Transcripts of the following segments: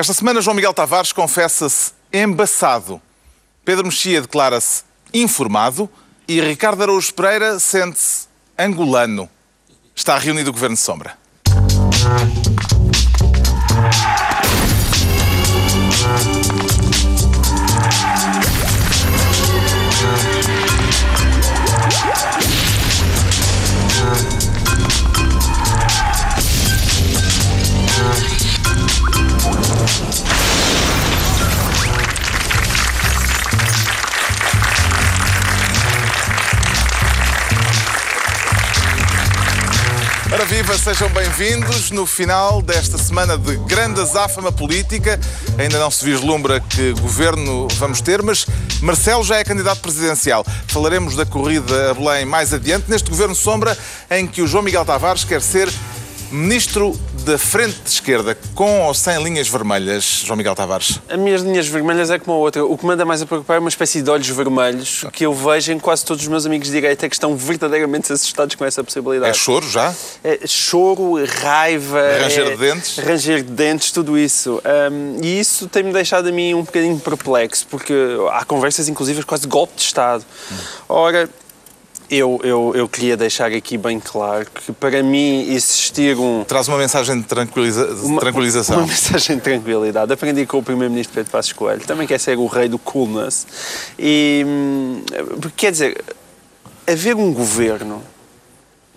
Esta semana, João Miguel Tavares confessa-se embaçado. Pedro Mexia declara-se informado e Ricardo Araújo Pereira sente-se angolano. Está reunido o Governo de Sombra. Ora viva, sejam bem-vindos no final desta semana de grande azáfama política. Ainda não se vislumbra que governo vamos ter, mas Marcelo já é candidato presidencial. Falaremos da corrida a Belém mais adiante, neste governo sombra em que o João Miguel Tavares quer ser ministro da frente de esquerda, com ou sem linhas vermelhas, João Miguel Tavares? As minhas linhas vermelhas é como a outra. O que manda mais a preocupar é uma espécie de olhos vermelhos que eu vejo em quase todos os meus amigos de direita que estão verdadeiramente assustados com essa possibilidade. É choro já? É choro, raiva... Ranger é, de dentes? Ranger de dentes, tudo isso. Um, e isso tem-me deixado a mim um bocadinho perplexo, porque há conversas, inclusive, quase golpe de Estado. Hum. Ora, eu, eu, eu queria deixar aqui bem claro que para mim existir um... Traz uma mensagem de tranquiliza... uma, tranquilização. Uma mensagem de tranquilidade. Aprendi com o Primeiro-Ministro Pedro Passos Coelho. Também quer ser o rei do coolness. E, hum, quer dizer, haver um governo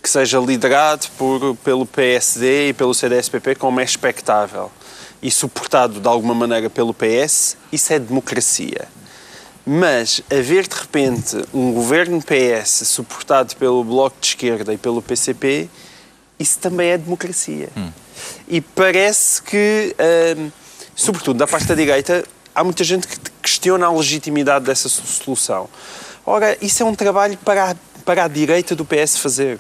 que seja liderado por, pelo PSD e pelo CDS-PP como é expectável e suportado de alguma maneira pelo PS, isso é democracia. Mas haver de repente um governo PS suportado pelo Bloco de Esquerda e pelo PCP, isso também é democracia. Hum. E parece que, hum, sobretudo da parte da direita, há muita gente que questiona a legitimidade dessa solução. Ora, isso é um trabalho para a, para a direita do PS fazer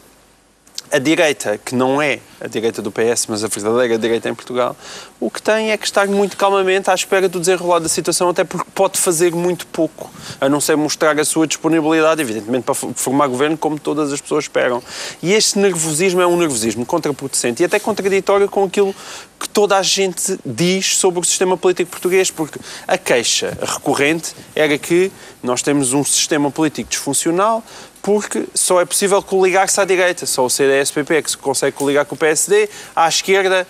a direita, que não é a direita do PS, mas a verdadeira direita em Portugal, o que tem é que estar muito calmamente à espera do desenrolar da situação, até porque pode fazer muito pouco, a não ser mostrar a sua disponibilidade, evidentemente, para formar governo, como todas as pessoas esperam. E este nervosismo é um nervosismo contraproducente e até contraditório com aquilo que toda a gente diz sobre o sistema político português, porque a queixa recorrente era que nós temos um sistema político disfuncional, porque só é possível coligar-se à direita. Só o CDS-PP é que se consegue coligar com o PSD. À esquerda,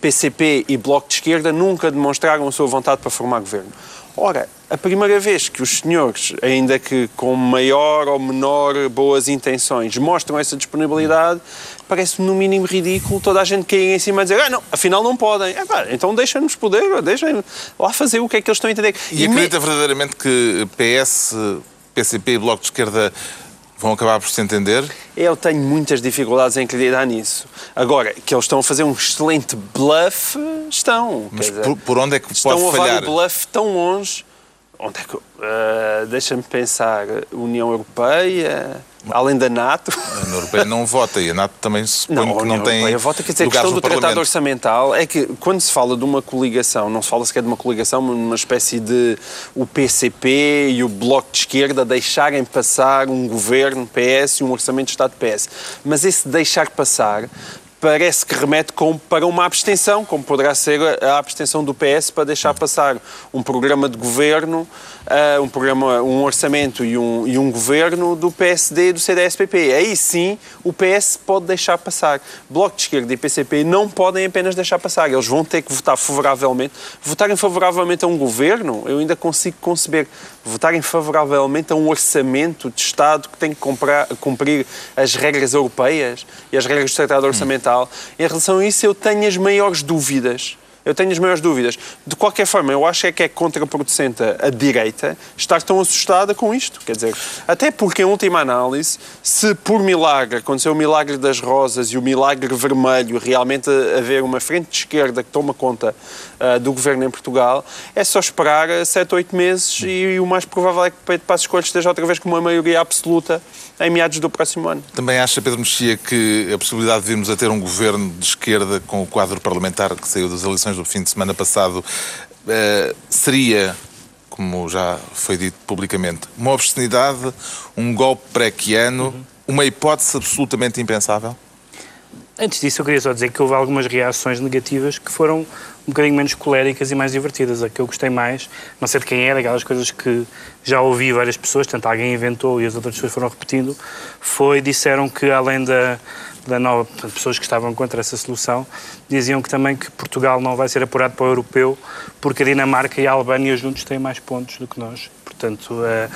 PCP e Bloco de Esquerda nunca demonstraram a sua vontade para formar governo. Ora, a primeira vez que os senhores, ainda que com maior ou menor boas intenções, mostram essa disponibilidade, parece-me no mínimo ridículo toda a gente cair em cima e dizer ah, não, afinal não podem. É, pá, então deixem-nos poder, deixem lá fazer o que é que eles estão a entender. E, e acredita me... verdadeiramente que PS, PCP e Bloco de Esquerda vão acabar por se entender? Eu tenho muitas dificuldades em acreditar nisso. Agora, que eles estão a fazer um excelente bluff, estão. Mas dizer, por, por, onde é que pode falhar? Estão a levar o bluff tão longe. Onde é que... Uh, Deixa-me pensar. União Europeia além da NATO. A União Europeia não vota e a NATO também supõe não, que não tem. A Europeia vota, quer dizer, a questão do Tratado Orçamental é que quando se fala de uma coligação, não se fala sequer de uma coligação, mas uma espécie de o PCP e o Bloco de Esquerda deixarem passar um governo PS e um orçamento de Estado PS. Mas esse deixar passar parece que remete com, para uma abstenção, como poderá ser a abstenção do PS para deixar passar um programa de governo, uh, um programa, um orçamento e um, e um governo do PSD e do CDS-PP. Aí sim o PS pode deixar passar. Bloco de Esquerda e PCP não podem apenas deixar passar, eles vão ter que votar favoravelmente. Votarem favoravelmente a um governo, eu ainda consigo conceber. Votarem favoravelmente a um orçamento de Estado que tem que comprar, cumprir as regras europeias e as regras do Tratado Orçamental em relação a isso, eu tenho as maiores dúvidas eu tenho as maiores dúvidas. De qualquer forma, eu acho é que é contraproducente a direita estar tão assustada com isto. Quer dizer, até porque, em última análise, se por milagre aconteceu o milagre das rosas e o milagre vermelho, realmente haver uma frente de esquerda que toma conta uh, do governo em Portugal, é só esperar 7, 8 meses e, e o mais provável é que Pedro Passos Coelho esteja outra vez com uma maioria absoluta em meados do próximo ano. Também acha, Pedro Mexia, que a possibilidade de virmos a ter um governo de esquerda com o quadro parlamentar que saiu das eleições do fim de semana passado uh, seria, como já foi dito publicamente, uma obscenidade, um golpe pré-quiano, uhum. uma hipótese absolutamente impensável? Antes disso, eu queria só dizer que houve algumas reações negativas que foram um bocadinho menos coléricas e mais divertidas. A que eu gostei mais, não sei de quem era, aquelas coisas que já ouvi várias pessoas, tanto alguém inventou e as outras pessoas foram repetindo, foi, disseram que além da, da nova, pessoas que estavam contra essa solução, diziam que também que Portugal não vai ser apurado para o europeu porque a Dinamarca e a Albânia juntos têm mais pontos do que nós. Portanto, uh,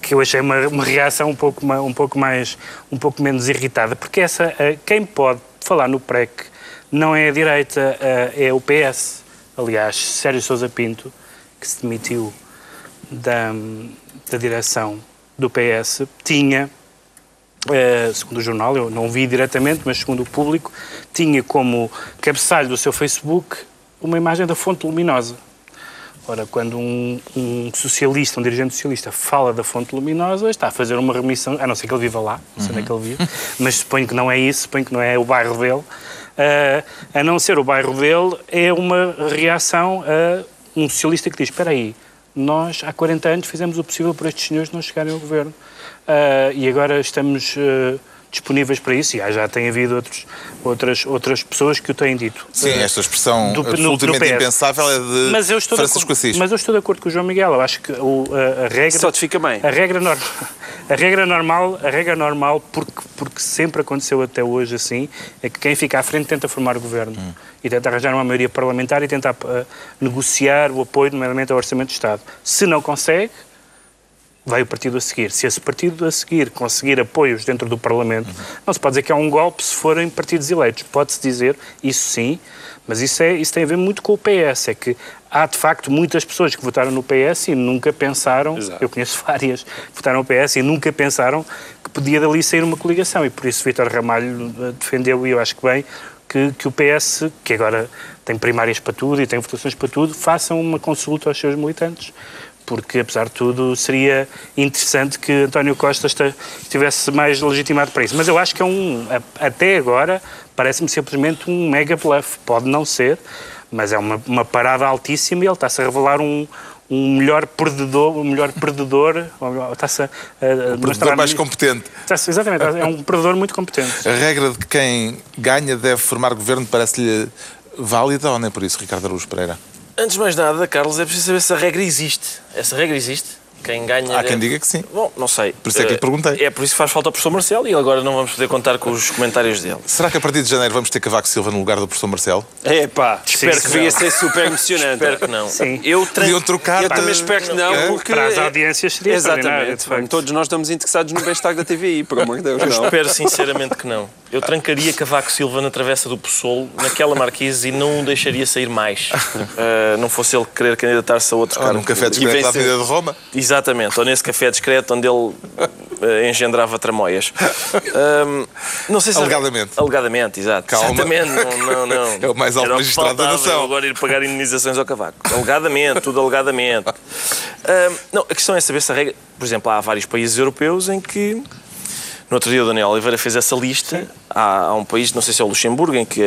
que eu achei uma, uma reação um pouco, um pouco mais, um pouco menos irritada, porque essa, uh, quem pode falar no PREC não é a direita, uh, é o PS. Aliás, Sérgio Sousa Pinto, que se demitiu da, da direção do PS, tinha Uh, segundo o jornal, eu não vi diretamente, mas segundo o público, tinha como cabeçalho do seu Facebook uma imagem da fonte luminosa. Ora, quando um, um, socialista, um dirigente socialista, fala da fonte luminosa, está a fazer uma remissão, a não ser que ele viva lá, não sei uhum. onde é que ele vive, mas suponho que não é isso, suponho que não é o bairro dele. Uh, a não ser o bairro dele, é uma reação a um socialista que diz: espera aí, nós há 40 anos fizemos o possível para estes senhores não chegarem ao governo uh, e agora estamos uh, disponíveis para isso e já tem havido outros, outras, outras pessoas que o têm dito. Sim, uh, esta expressão do, absolutamente no, impensável é de mas eu estou Francisco Assis. Mas eu estou de acordo com o João Miguel, eu acho que o, a, a regra... Só te fica bem. A regra, no, a regra normal, a regra normal porque, porque sempre aconteceu até hoje assim, é que quem fica à frente tenta formar o governo. Hum. E tenta arranjar uma maioria parlamentar e tentar uh, negociar o apoio, nomeadamente ao Orçamento de Estado. Se não consegue, vai o partido a seguir. Se esse partido a seguir conseguir apoios dentro do Parlamento, não se pode dizer que é um golpe se forem partidos eleitos. Pode-se dizer, isso sim, mas isso, é, isso tem a ver muito com o PS. É que há, de facto, muitas pessoas que votaram no PS e nunca pensaram, Exato. eu conheço várias que votaram no PS e nunca pensaram que podia dali sair uma coligação. E por isso Vítor Ramalho eh, defendeu, e eu acho que bem, que, que o PS, que agora tem primárias para tudo e tem votações para tudo, façam uma consulta aos seus militantes porque, apesar de tudo, seria interessante que António Costa estivesse mais legitimado para isso. Mas eu acho que é um, até agora, parece-me simplesmente um mega bluff. Pode não ser, mas é uma, uma parada altíssima e ele está-se a revelar um, um melhor perdedor, um melhor perdedor, está-se a, a um perdedor mais competente. Exatamente, é um perdedor muito competente. A regra de que quem ganha deve formar governo parece-lhe válida ou nem por isso, Ricardo Araújo Pereira? Antes de mais nada, Carlos, é preciso saber se a regra existe. Essa regra existe? Quem ganha. Há quem diga que sim. Bom, não sei. Por isso é que lhe eh, perguntei. É por isso que faz falta o professor Marcelo e agora não vamos poder contar com os comentários dele. Será que a partir de janeiro vamos ter Cavaco Silva no lugar do professor Marcelo? É pá, espero que venha ser super emocionante. espero que não. Sim. Eu tra... Trocar. Eu também espero que não, é? porque. Para as audiências seria Exatamente. Todos nós estamos interessados no bem-estar da TVI, por amor de Deus. Eu não. espero sinceramente que não. Eu trancaria Cavaco Silva na travessa do Poçolo, naquela marquise, e não o deixaria sair mais. Uh, não fosse ele querer candidatar-se a outro cargo. num café discreto da Avenida de Roma. Exatamente, ou nesse café discreto onde ele uh, engendrava tramóias. Um, não sei se... Alegadamente. Alegadamente, exato. Calma. Exatamente, não, não, não. É o mais alto magistrado da nação. agora ir pagar indenizações ao Cavaco. Alegadamente, tudo alegadamente. Um, não, a questão é saber se a regra... Por exemplo, há vários países europeus em que no outro dia o Daniel Oliveira fez essa lista. Há, há, um país, não sei se é o Luxemburgo, em que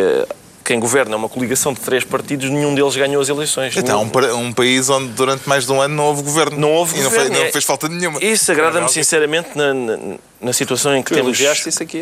quem governa é uma coligação de três partidos, nenhum deles ganhou as eleições. Então, um, um, país onde durante mais de um ano não houve governo. Não houve e governo. Não, fez, não fez falta nenhuma. Isso agrada-me sinceramente na, na, na, situação em que temos,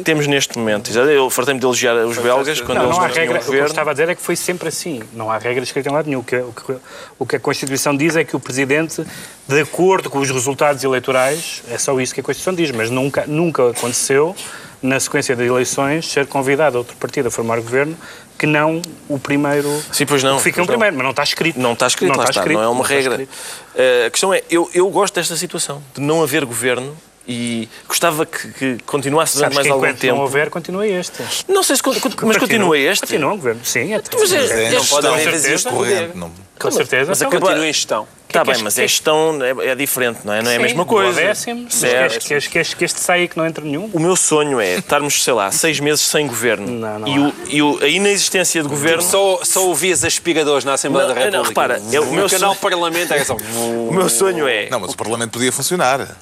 temos neste momento. Eu fartei-me de elogiar os belgas quando não, eles não há regra, O que eu estava a dizer é que foi sempre assim. Não há regras escritas em lado nenhum. O que, o, que, o que a Constituição diz é que o Presidente, de acordo com os resultados eleitorais, é só isso que a Constituição diz, mas nunca, nunca aconteceu na sequência de eleições, ser convidado a outro partido a formar governo que não o primeiro. Sim, pois não. Que fica um primeiro, mas não está escrito. Não está escrito, não, está, está escrito, não é uma regra. Uh, a questão é, eu, eu gosto desta situação, de não haver governo e gostava que, que continuasse durante mais algum tempo. não houver, continua este. Não sei se mas continua este. Continua o governo, sim. É, mas é, é, não pode haver. Com certeza. Mas então, continua em gestão. Está bem, mas é gestão é, é, diferente, não é? Não é a mesma coisa. Décimo, certo. Queres, queres, que este saia que não entra nenhum? O meu sonho é estarmos, sei lá, seis meses sem governo. Não, não e, o, e o, a inexistência de governo. Só, só ouvias aspigadores na Assembleia não, da República. Não, repara, é, o meu canal sonho... Parlamento é só. o meu sonho é. Não, mas o Parlamento podia funcionar.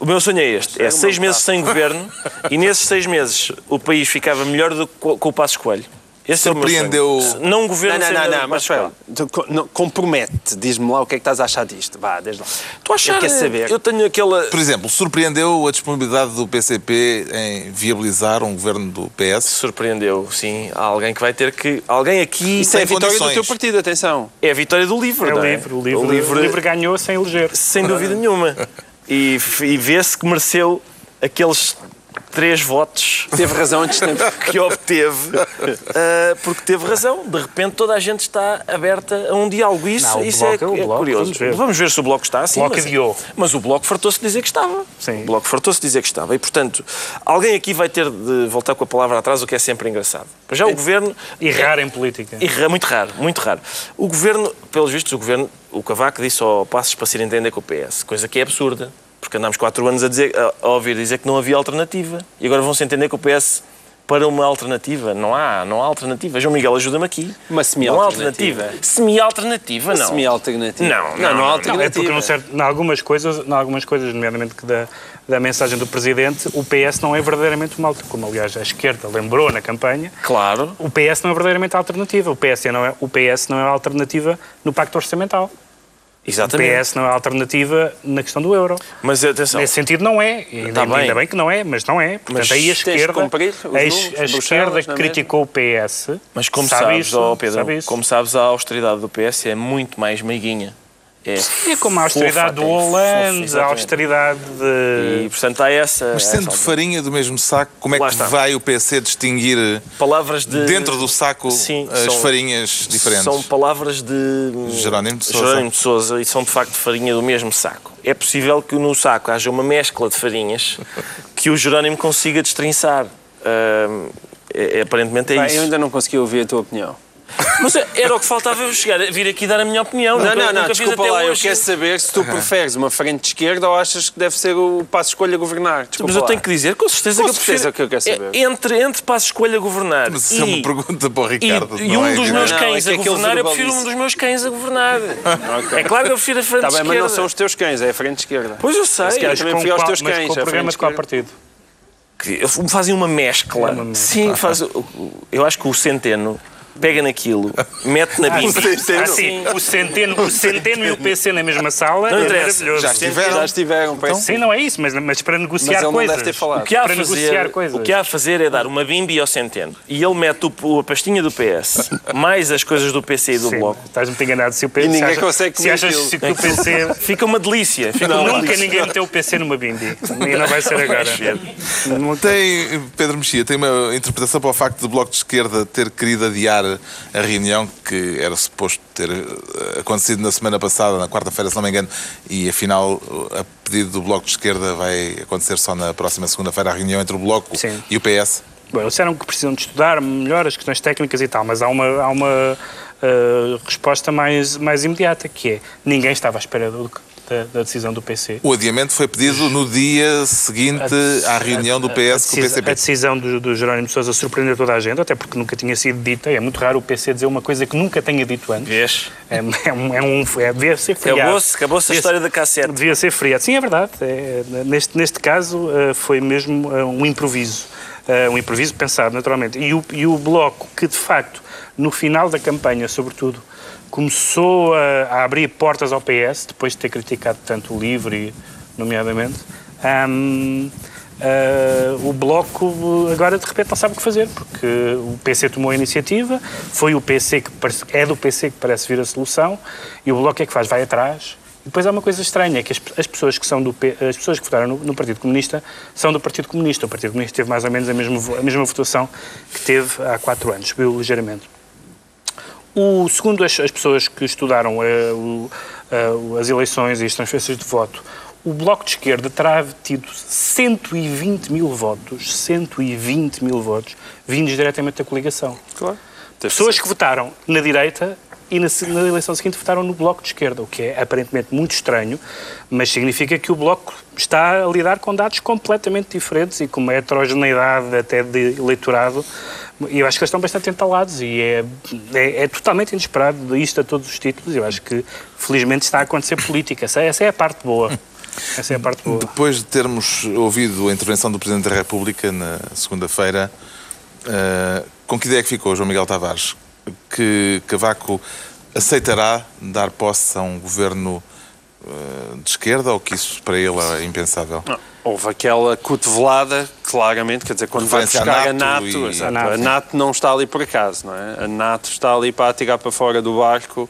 O meu sonho é este: é seis meses sem governo e nesses seis meses o país ficava melhor do que com o Passo Coelho. Esse é o. Surpreendeu. Não um governo Não, não, não, não, não, Compromete. Diz-me lá o que é que estás a achar disto. Vá, desde lá. Tu achar, Eu quero saber. Eu tenho aquela... Por exemplo, surpreendeu a disponibilidade do PCP em viabilizar um governo do PS? Surpreendeu, sim. Há alguém que vai ter que... Alguém aqui... Isso é a vitória do condições. teu partido, atenção. É a vitória do livro, É não o é? livre, o livre, o livre, ganhou sem eleger. Sem dúvida nenhuma. E, e vê-se que mereceu aqueles três votos Teve razão antes de tempo. que obteve, ah, porque teve razão. De repente toda a gente está aberta a um diálogo. Isso, Não, o isso Bloco é, é o é Bloco, curioso. vamos ver. se o Bloco está assim. Bloco mas, adiou. mas o Bloco fartou-se de dizer que estava. Sim. O Bloco fartou-se de dizer que estava. E, portanto, alguém aqui vai ter de voltar com a palavra atrás, o que é sempre engraçado. Para já o Governo... Errar em política. E muito raro, muito raro. O governo, pelos vistos, o governo, o Cavaco disse ao Passos para se ir entender com o PS, coisa que é absurda, porque andámos quatro anos a, dizer, a, ouvir dizer que não havia alternativa e agora vão-se entender com o PS para uma alternativa. Não há, não há alternativa. João Miguel, ajuda-me aqui. Uma semi-alternativa. Semi-alternativa, não. Semi-alternativa. Não, não, não, há alternativa. é porque, num certo, em algumas coisas, em algumas coisas, nomeadamente que da, da mensagem do Presidente, o PS não é verdadeiramente uma alternativa. Como, aliás, a esquerda lembrou na campanha, Claro. o PS não é verdadeiramente a alternativa. O PS não é, o PS não é a alternativa no Pacto Orçamental. O Exatamente. PS não é alternativa na questão do euro. Mas atenção, Nesse sentido não é. E Ainda, Tá bem. ainda bem que não é, mas não é. Portanto, Mas aí a esquerda, a, a esquerda que é criticou o PS, mas como sabe sabes, isso, ó, Pedro, sabe como sabes, a austeridade do PS é muito mais meiguinha. É, É como a austeridade fofa, do é Hollande, a austeridade de... E, portanto, há essa... Mas essa sendo farinha do mesmo saco, como é Lá que está. vai o PC distinguir palavras de... dentro do saco Sim, as são- farinhas diferentes? São palavras de Jerónimo de Sousa. Jerónimo de Sousa e são de facto farinha do mesmo saco. É possível que no saco haja uma mescla de farinhas que o Jerónimo consiga destrinçar. Ahm, é- é- aparentemente é Pá, isso. eu ainda não consegui ouvir a tua opinião. Mas era o que faltava eu chegar, vir aqui dar a minha opinião. Não, não, não, desculpa lá, eu hoje. quero saber se tu preferes uma frente de esquerda ou achas que deve ser o passo escolha governar. Desculpa Mas eu lá. tenho que dizer, com certeza Com que eu certeza prefiro. que eu quero saber. É, entre, entre passo escolha governar Mas e, isso é uma pergunta para o e, Ricardo. e não um é dos meus Não, cães é que a governar, eu prefiro um dos meus cães a governar. É claro que eu prefiro a frente Está bem, mas esquerda. não são os teus cães, é a frente esquerda. Pois eu sei. Se calhar Mas também aos qual- teus mas cães, é o programa frente de qual partido? que fazem uma mescla. uma mescla. Sim, faz, eu acho que o Centeno pega naquilo, mete na Bíblia. Ah, sim, o Centeno, o Centeno e o PC na mesma sala Não é interessa. maravilhoso. Já estiveram. Já estiveram, parece. Sim, não é isso, mas, mas para Mas negociar não coisas. O que, há a Para negociar fazer, coisas. o que há a fazer é dar uma bimbi ao Centeno e ele mete o, a pastinha do PS, mais as coisas do PC e do Sim, Bloco. estás muito enganado. Se o PC, E ninguém acha- consegue Se comer achas que o PC... Fica uma delícia. Fica uma Nunca delícia. ninguém meteu o PC numa bimbi. E não vai ser agora. Tem, Pedro Mexia, tem uma interpretação para o facto do Bloco de Esquerda ter querido adiar a reunião que era suposto ter eh, acontecido na semana passada, na quarta-feira, se não me engano, e afinal, a pedido do Bloco de Esquerda, vai acontecer só na próxima segunda-feira a reunião entre o Bloco Sim. e o PS. Bom, eles disseram que precisam de estudar melhor as questões técnicas e tal, mas há uma, há uma eh, resposta mais, mais imediata, que é ninguém estava à espera do- da, da decisão do PC. O adiamento foi pedido no dia seguinte à reunião do PS com o decisa- A PCP. decisão do, do Jerónimo de Sousa surpreendeu toda a gente, até porque nunca tinha sido dita. É muito raro o PC dizer uma coisa que nunca tenha dito antes. Vês? É, é um, é um, é, devia ser feriado. Acabou-se acabou a história da cassete. Devia ser feriado. Sim, é verdade. É, neste, neste caso, eh, foi mesmo eh, um improviso. Eh, um improviso pensado, naturalmente. E o, e o Bloco, que de facto, no final da campanha, sobretudo, começou a, a abrir portas ao PS, depois de ter criticado tanto o LIVRE, nomeadamente, ahm, ah, o Bloco agora de repente não sabe o que fazer, porque o PC tomou a iniciativa, foi o PC que é do PC que parece vir a solução, e o Bloco é que faz? Vai atrás. E depois há uma coisa estranha, é que as, as pessoas que são do as pessoas que votaram no, no Partido Comunista são do Partido Comunista. O Partido Comunista teve mais ou menos a mesma, a mesma votação que teve há quatro anos, subiu ligeiramente. O, segundo as, as pessoas que estudaram eh, o- eh, as eleições e as transferências de voto, o Bloco de Esquerda terá tido 120 mil votos, 120 mil votos, vindos diretamente da coligação. Claro. Pessoas que votaram na direita e na, na eleição seguinte votaram no Bloco de Esquerda, o que é aparentemente muito estranho, mas significa que o Bloco está a lidar com dados completamente diferentes e com uma heterogeneidade até de eleitorado. E eu acho que eles estão bastante entalados e é, é, é totalmente inesperado isto a todos os títulos. Eu acho que, felizmente, está a acontecer política. Essa, essa é a parte boa. Essa é a parte boa. Depois de termos ouvido a intervenção do Presidente da República na segunda-feira, Uh, com que ideia é que ficou, João Miguel Tavares? Que Cavaco aceitará dar posse a um governo uh, de esquerda ou que isso para ele é impensável? Não. Houve aquela cotovelada, claramente, quer dizer, quando vai buscar a NATO, a NATO, e... a NATO, a NATO não está ali por acaso, não é? A NATO está ali para tirar para fora do barco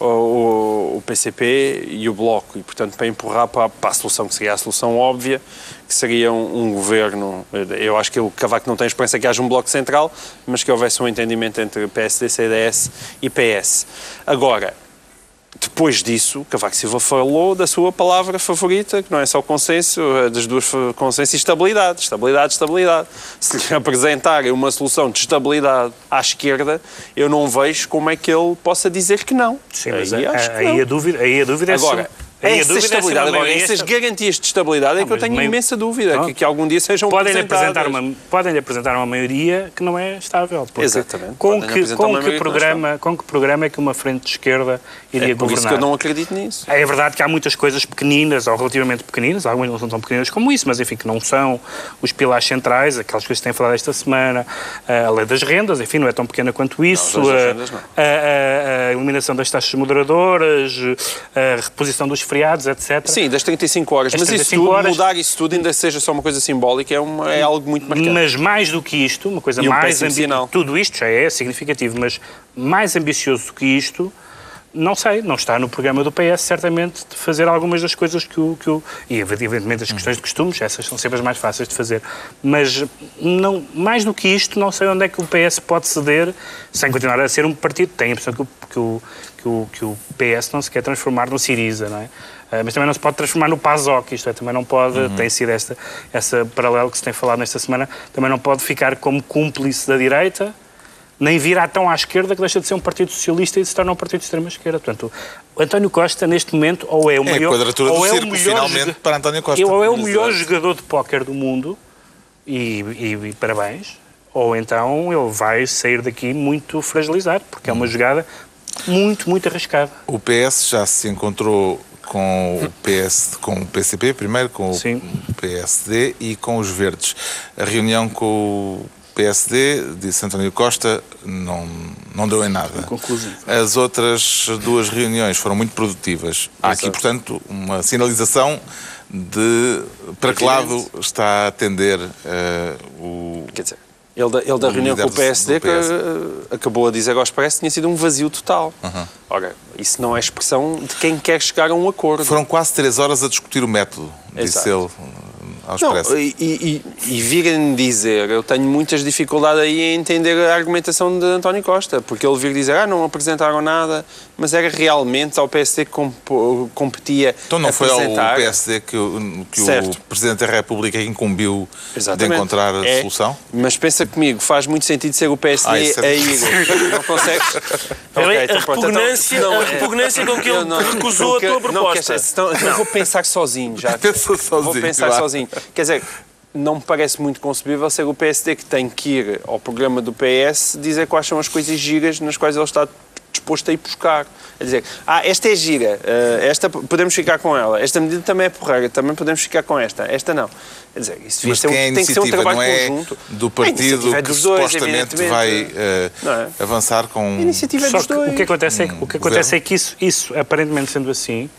o, o, PCP e o Bloco, e portanto para empurrar para, para, a solução que seria a solução óbvia, que seria um, um, governo. Eu acho que o Cavaco não tem esperança que haja um Bloco Central, mas que houvesse um entendimento entre PSD, CDS e PS. Agora, depois disso, Cavaco Silva falou da sua palavra favorita, que não é só consenso, é das duas consenso e estabilidade. Estabilidade, estabilidade. Se lhe apresentarem uma solução de estabilidade à esquerda, eu não vejo como é que ele possa dizer que não. Sim, mas aí, a, aí, a, dúvida, aí a dúvida é Agora, essa estabilidade. Agora, essas garantias de estabilidade é que eu tenho meio... imensa dúvida, que, que, algum dia sejam podem apresentar uma Podem apresentar uma maioria que não é estável. Exatamente. Com que, com, que programa, com que programa é que uma frente de esquerda iria é por governar? isso que eu não acredito nisso. É verdade que há muitas coisas pequeninas, ou relativamente pequeninas, algumas não são tão pequeninas como isso, mas enfim, que não são os pilares centrais, aquelas coisas que têm falado esta semana, a lei das rendas, enfim, não é tão pequena quanto isso, não, a, rendas, a, a, a eliminação das taxas moderadoras, a reposição dos feriados, etc. Sim, das 35 horas. As mas 35 isso tudo, horas... mudar isso tudo, ainda seja só uma coisa simbólica, é, uma, é algo muito marcante. Mas mais do que isto, uma coisa e mais um ambiciosa. Tudo isto já é significativo, mas mais ambicioso do que isto, não sei, não está no programa do PS, certamente, de fazer algumas das coisas que o. Que o e, evidentemente, as questões de costumes, essas são sempre as mais fáceis de fazer. Mas, não, mais do que isto, não sei onde é que o PS pode ceder, sem continuar a ser um partido. Tenho a impressão que o, que o, que o, que o PS não se quer transformar no Siriza, não é? Uh, mas também não se pode transformar no PASOK, isto é, também não pode, uhum. tem sido esta, essa paralelo que se tem falado nesta semana, também não pode ficar como cúmplice da direita, nem virar tão à esquerda que deixa de ser um partido socialista e se torna um partido de extrema-esquerda. Portanto, António Costa, neste momento, ou é o é melhor... a quadratura ou do é círculo, o melhor finalmente, para António Costa. Ou é o melhor jogador de póquer do mundo, e, e, e, parabéns, ou então ele vai sair daqui muito fragilizado, porque é uma hum. jogada muito, muito arriscada. O PS já se encontrou com o PS, com o PCP primeiro, com Sim. o PSD e com os Verdes. A reunião com o PSD, disse António Costa, não, não deu em nada. Conclusão. As outras duas reuniões foram muito produtivas. Há aqui, portanto, uma sinalização de para que lado está a atender uh, o. Quer dizer, ele da, ele da reunião com o PSD, que acabou a dizer, agora parece que tinha sido um vazio total. Uhum. Ora, isso não é expressão de quem quer chegar a um acordo. Foram quase três horas a discutir o método, disse ele ao expresso. Não, e, e, e virem dizer, eu tenho muitas dificuldades aí em entender a argumentação de António Costa, porque ele vir dizer, ah, não apresentaram nada, mas era realmente ao PSD que comp competia Então não apresentar. foi ao PSD que, o, que o Presidente da República incumbiu Exatamente. de encontrar a é, solução? Mas pensa comigo, faz muito sentido ser o PSD ah, é... a ir. não consegues? okay, então, a, repugnância, então, a repugnância com que ele não, recusou porque, a tua proposta. Não, então, não. vou pensar sozinho já. Pensa sozinho. Vou pensar sozinho. Quer dizer, não me parece muito concebível ser o PSD que tem que ir ao programa do PS dizer quais são as coisas giras nas quais ele está disposto a ir buscar. A dizer, ah, esta é gira, uh, esta podemos ficar com ela, esta medida também é porreira, também podemos ficar com esta, esta não. Quer dizer, isso Mas tem, é tem que ser um trabalho não é conjunto. do partido é que dois, supostamente vai uh, é? avançar com... A iniciativa é dos dois. O que acontece é, que, o que, acontece é que isso, isso, aparentemente sendo assim,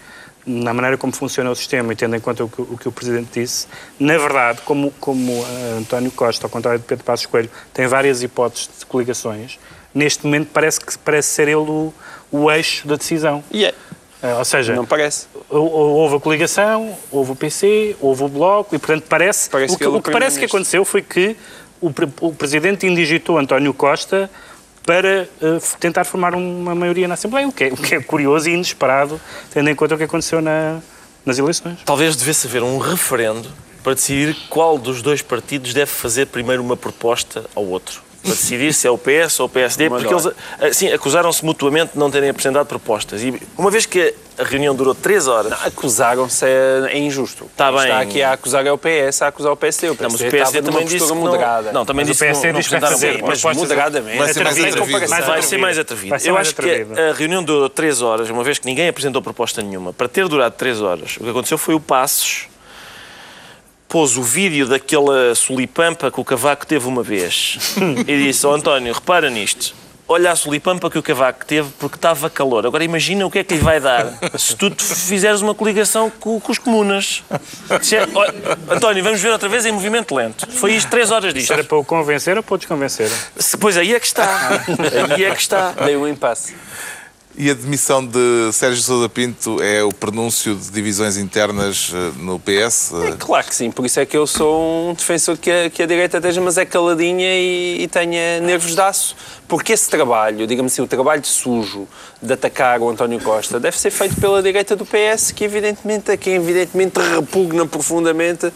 na maneira como funciona o sistema e tendo em conta o que o, que o Presidente disse, na verdade, como, como uh, António Costa, ao contrário de Pedro Passos Coelho, tem várias hipóteses de coligações, neste momento parece, que, parece ser ele o, o eixo da decisão. E yeah. é. Ou seja, não parece. Houve a coligação, houve o PC, houve o Bloco e, portanto, parece. parece o que, que o que parece que aconteceu foi que o, o Presidente indigitou António Costa para uh, tentar formar uma maioria na Assembleia, o que, é, o que é curioso e inesperado, tendo em conta o que aconteceu na, nas eleições. Talvez devesse haver um referendo para decidir qual dos dois partidos deve fazer primeiro uma proposta ao outro para decidir se é o PS ou o PSD, porque eles assim, acusaram-se mutuamente de não terem apresentado propostas. E uma vez que a reunião durou três horas. Acusaram-se é, é, injusto. Está bem. Está aqui a acusar é o PS, a acusar o PSD. O PSD, não, mas o PSD também disse que não, moderada. Não, também mas disse o PSD que não, não fazer mas moderadamente. Vai ser mais atrevido. Vai ser mais atrevido. Eu acho que a reunião durou três horas, uma vez que ninguém apresentou proposta nenhuma. Para ter durado três horas, o que aconteceu foi o Passos pôs o vídeo daquela solipampa que o Cavaco teve uma vez e disse: oh, António, repara nisto. Olha a solipampa que o Cavaco teve porque estava calor. Agora imagina o que é que lhe vai dar se tu fizeres uma coligação com, com os comunas. Disse, "Oh, António, vamos ver outra vez em movimento lento. Foi isto, três horas disto. Isto era para o convencer ou para o desconvencer? Se- Pois aí é que está. Aí é que está. Dei um impasse. E a demissão de Sérgio Sousa Pinto é o prenúncio de divisões internas eh, no PS? Eh, Claro que sim, por isso é que eu sou um defensor que a, que a direita esteja, mas é caladinha e, e tenha nervos de aço. Porque esse trabalho, digamos assim, o trabalho sujo de atacar o António Costa deve ser feito pela direita do PS, que evidentemente, a quem evidentemente repugna profundamente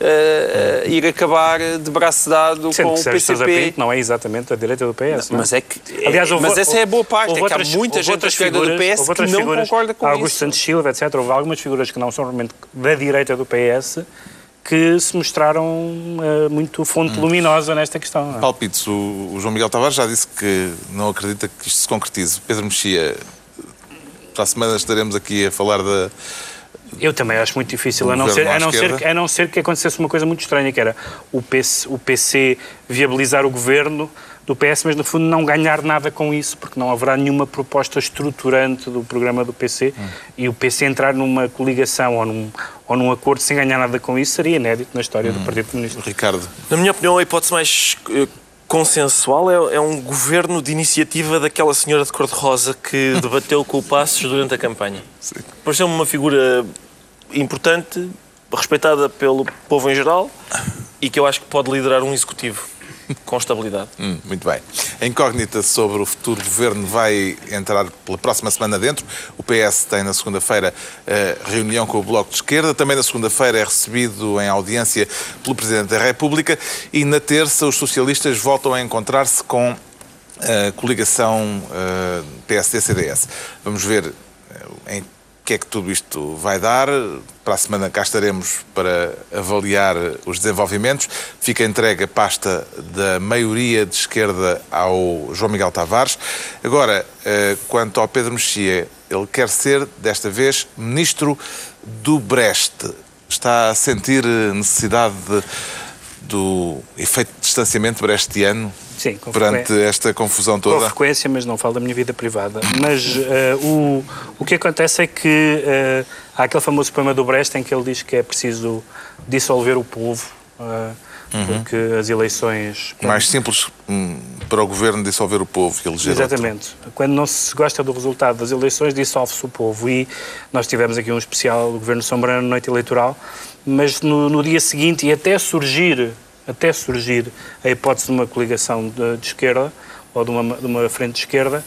eh, eh, ir acabar de braço dado Sendo com que o PCP. Pinto não é exatamente a direita do PS. não é? Mas é que. Aliás, houve- mas essa é a boa parte, é que outras- há muita gente da esquerda do PS que não figuras, concorda com Augusto isso. Santos Silva, etc. Houve algumas figuras que não são realmente da direita do PS que se mostraram eh, muito fonte luminosa nesta questão. é? Palpites, o, o João Miguel Tavares já disse que não acredita que isto se concretize. Pedro Mexia, para a semana estaremos aqui a falar da. Eu também acho muito difícil, a não, ser, a, não ser, a não ser que acontecesse uma coisa muito estranha, que era o PC, o PC viabilizar o governo do PS, mas no fundo não ganhar nada com isso, porque não haverá nenhuma proposta estruturante do programa do PC, Hum. e o PC entrar numa coligação ou num, ou num acordo sem ganhar nada com isso seria inédito na história Hum. do Partido Comunista. Ricardo, Na minha opinião, a hipótese mais eh, consensual é, é um governo de iniciativa daquela senhora de cor-de-rosa que debateu com o Passos durante a campanha. Pareceu-me uma figura importante, respeitada pelo povo em geral e que eu acho que pode liderar um executivo com estabilidade. Hum, muito bem. A incógnita sobre o futuro governo vai entrar pela próxima semana dentro. O PS tem na segunda-feira eh, reunião com o Bloco de Esquerda. Também na segunda-feira é recebido em audiência pelo Presidente da República. E na terça os socialistas voltam a encontrar-se com a coligação eh, PSD-CDS. Vamos ver eh, em que é que tudo isto vai dar. Para a semana cá estaremos para avaliar os desenvolvimentos. Fica entregue a pasta da maioria de esquerda ao João Miguel Tavares. Agora, eh, quanto ao Pedro Mexia, ele quer ser, desta vez, ministro do Brest. Está a sentir eh, necessidade de- do efeito de distanciamento brestiano Sim, com perante frequen- esta confusão Com toda? frequência, mas não falo da minha vida privada. Mas eh, o, o que acontece é que eh, há aquele famoso poema do Brecht em que ele diz que é preciso dissolver o povo, eh, porque as eleições. Mais simples hum, para o governo dissolver o povo e eleger outro. Exatamente. Quando não se gosta do resultado das eleições, dissolve-se o povo. E nós tivemos aqui um especial do Governo Sombra na noite eleitoral, mas no, no dia seguinte, e até surgir, até surgir a hipótese de uma coligação de, de esquerda, ou de uma, de uma frente de esquerda,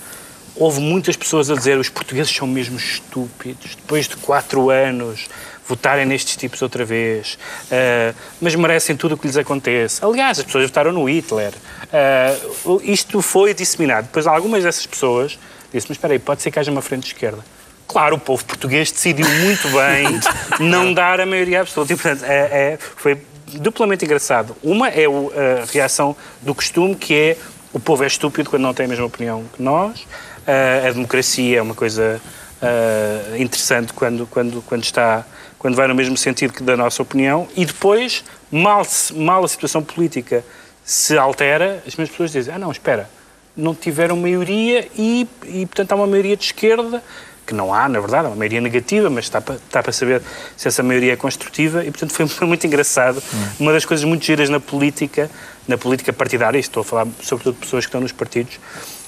houve muitas pessoas a dizer os portugueses são mesmo estúpidos, depois de quatro anos votarem nestes tipos outra vez, ah, mas merecem tudo o que lhes acontece. Aliás, as pessoas votaram no Hitler. Ah, isto foi disseminado. Depois algumas dessas pessoas disseram, mas espera aí, pode ser que haja uma frente de esquerda. Claro, o povo português decidiu muito bem não dar a maioria absoluta. E, portanto, é- é- foi duplamente engraçado. Uma é o- a reação do costume, que é o povo é estúpido quando não tem a mesma opinião que nós. Ah, a democracia é uma coisa ah, interessante quando, quando, quando, está, quando vai no mesmo sentido que da nossa opinião. E depois, mal, mal a situação política se altera, as mesmas pessoas dizem: ah, não, espera, não tiveram maioria e, e portanto, há uma maioria de esquerda que não há, na verdade, é uma maioria negativa, mas está para, está para saber se essa maioria é construtiva e, portanto, foi muito engraçado. Uma das coisas muito giras na política, na política partidária, e estou a falar sobretudo de pessoas que estão nos partidos,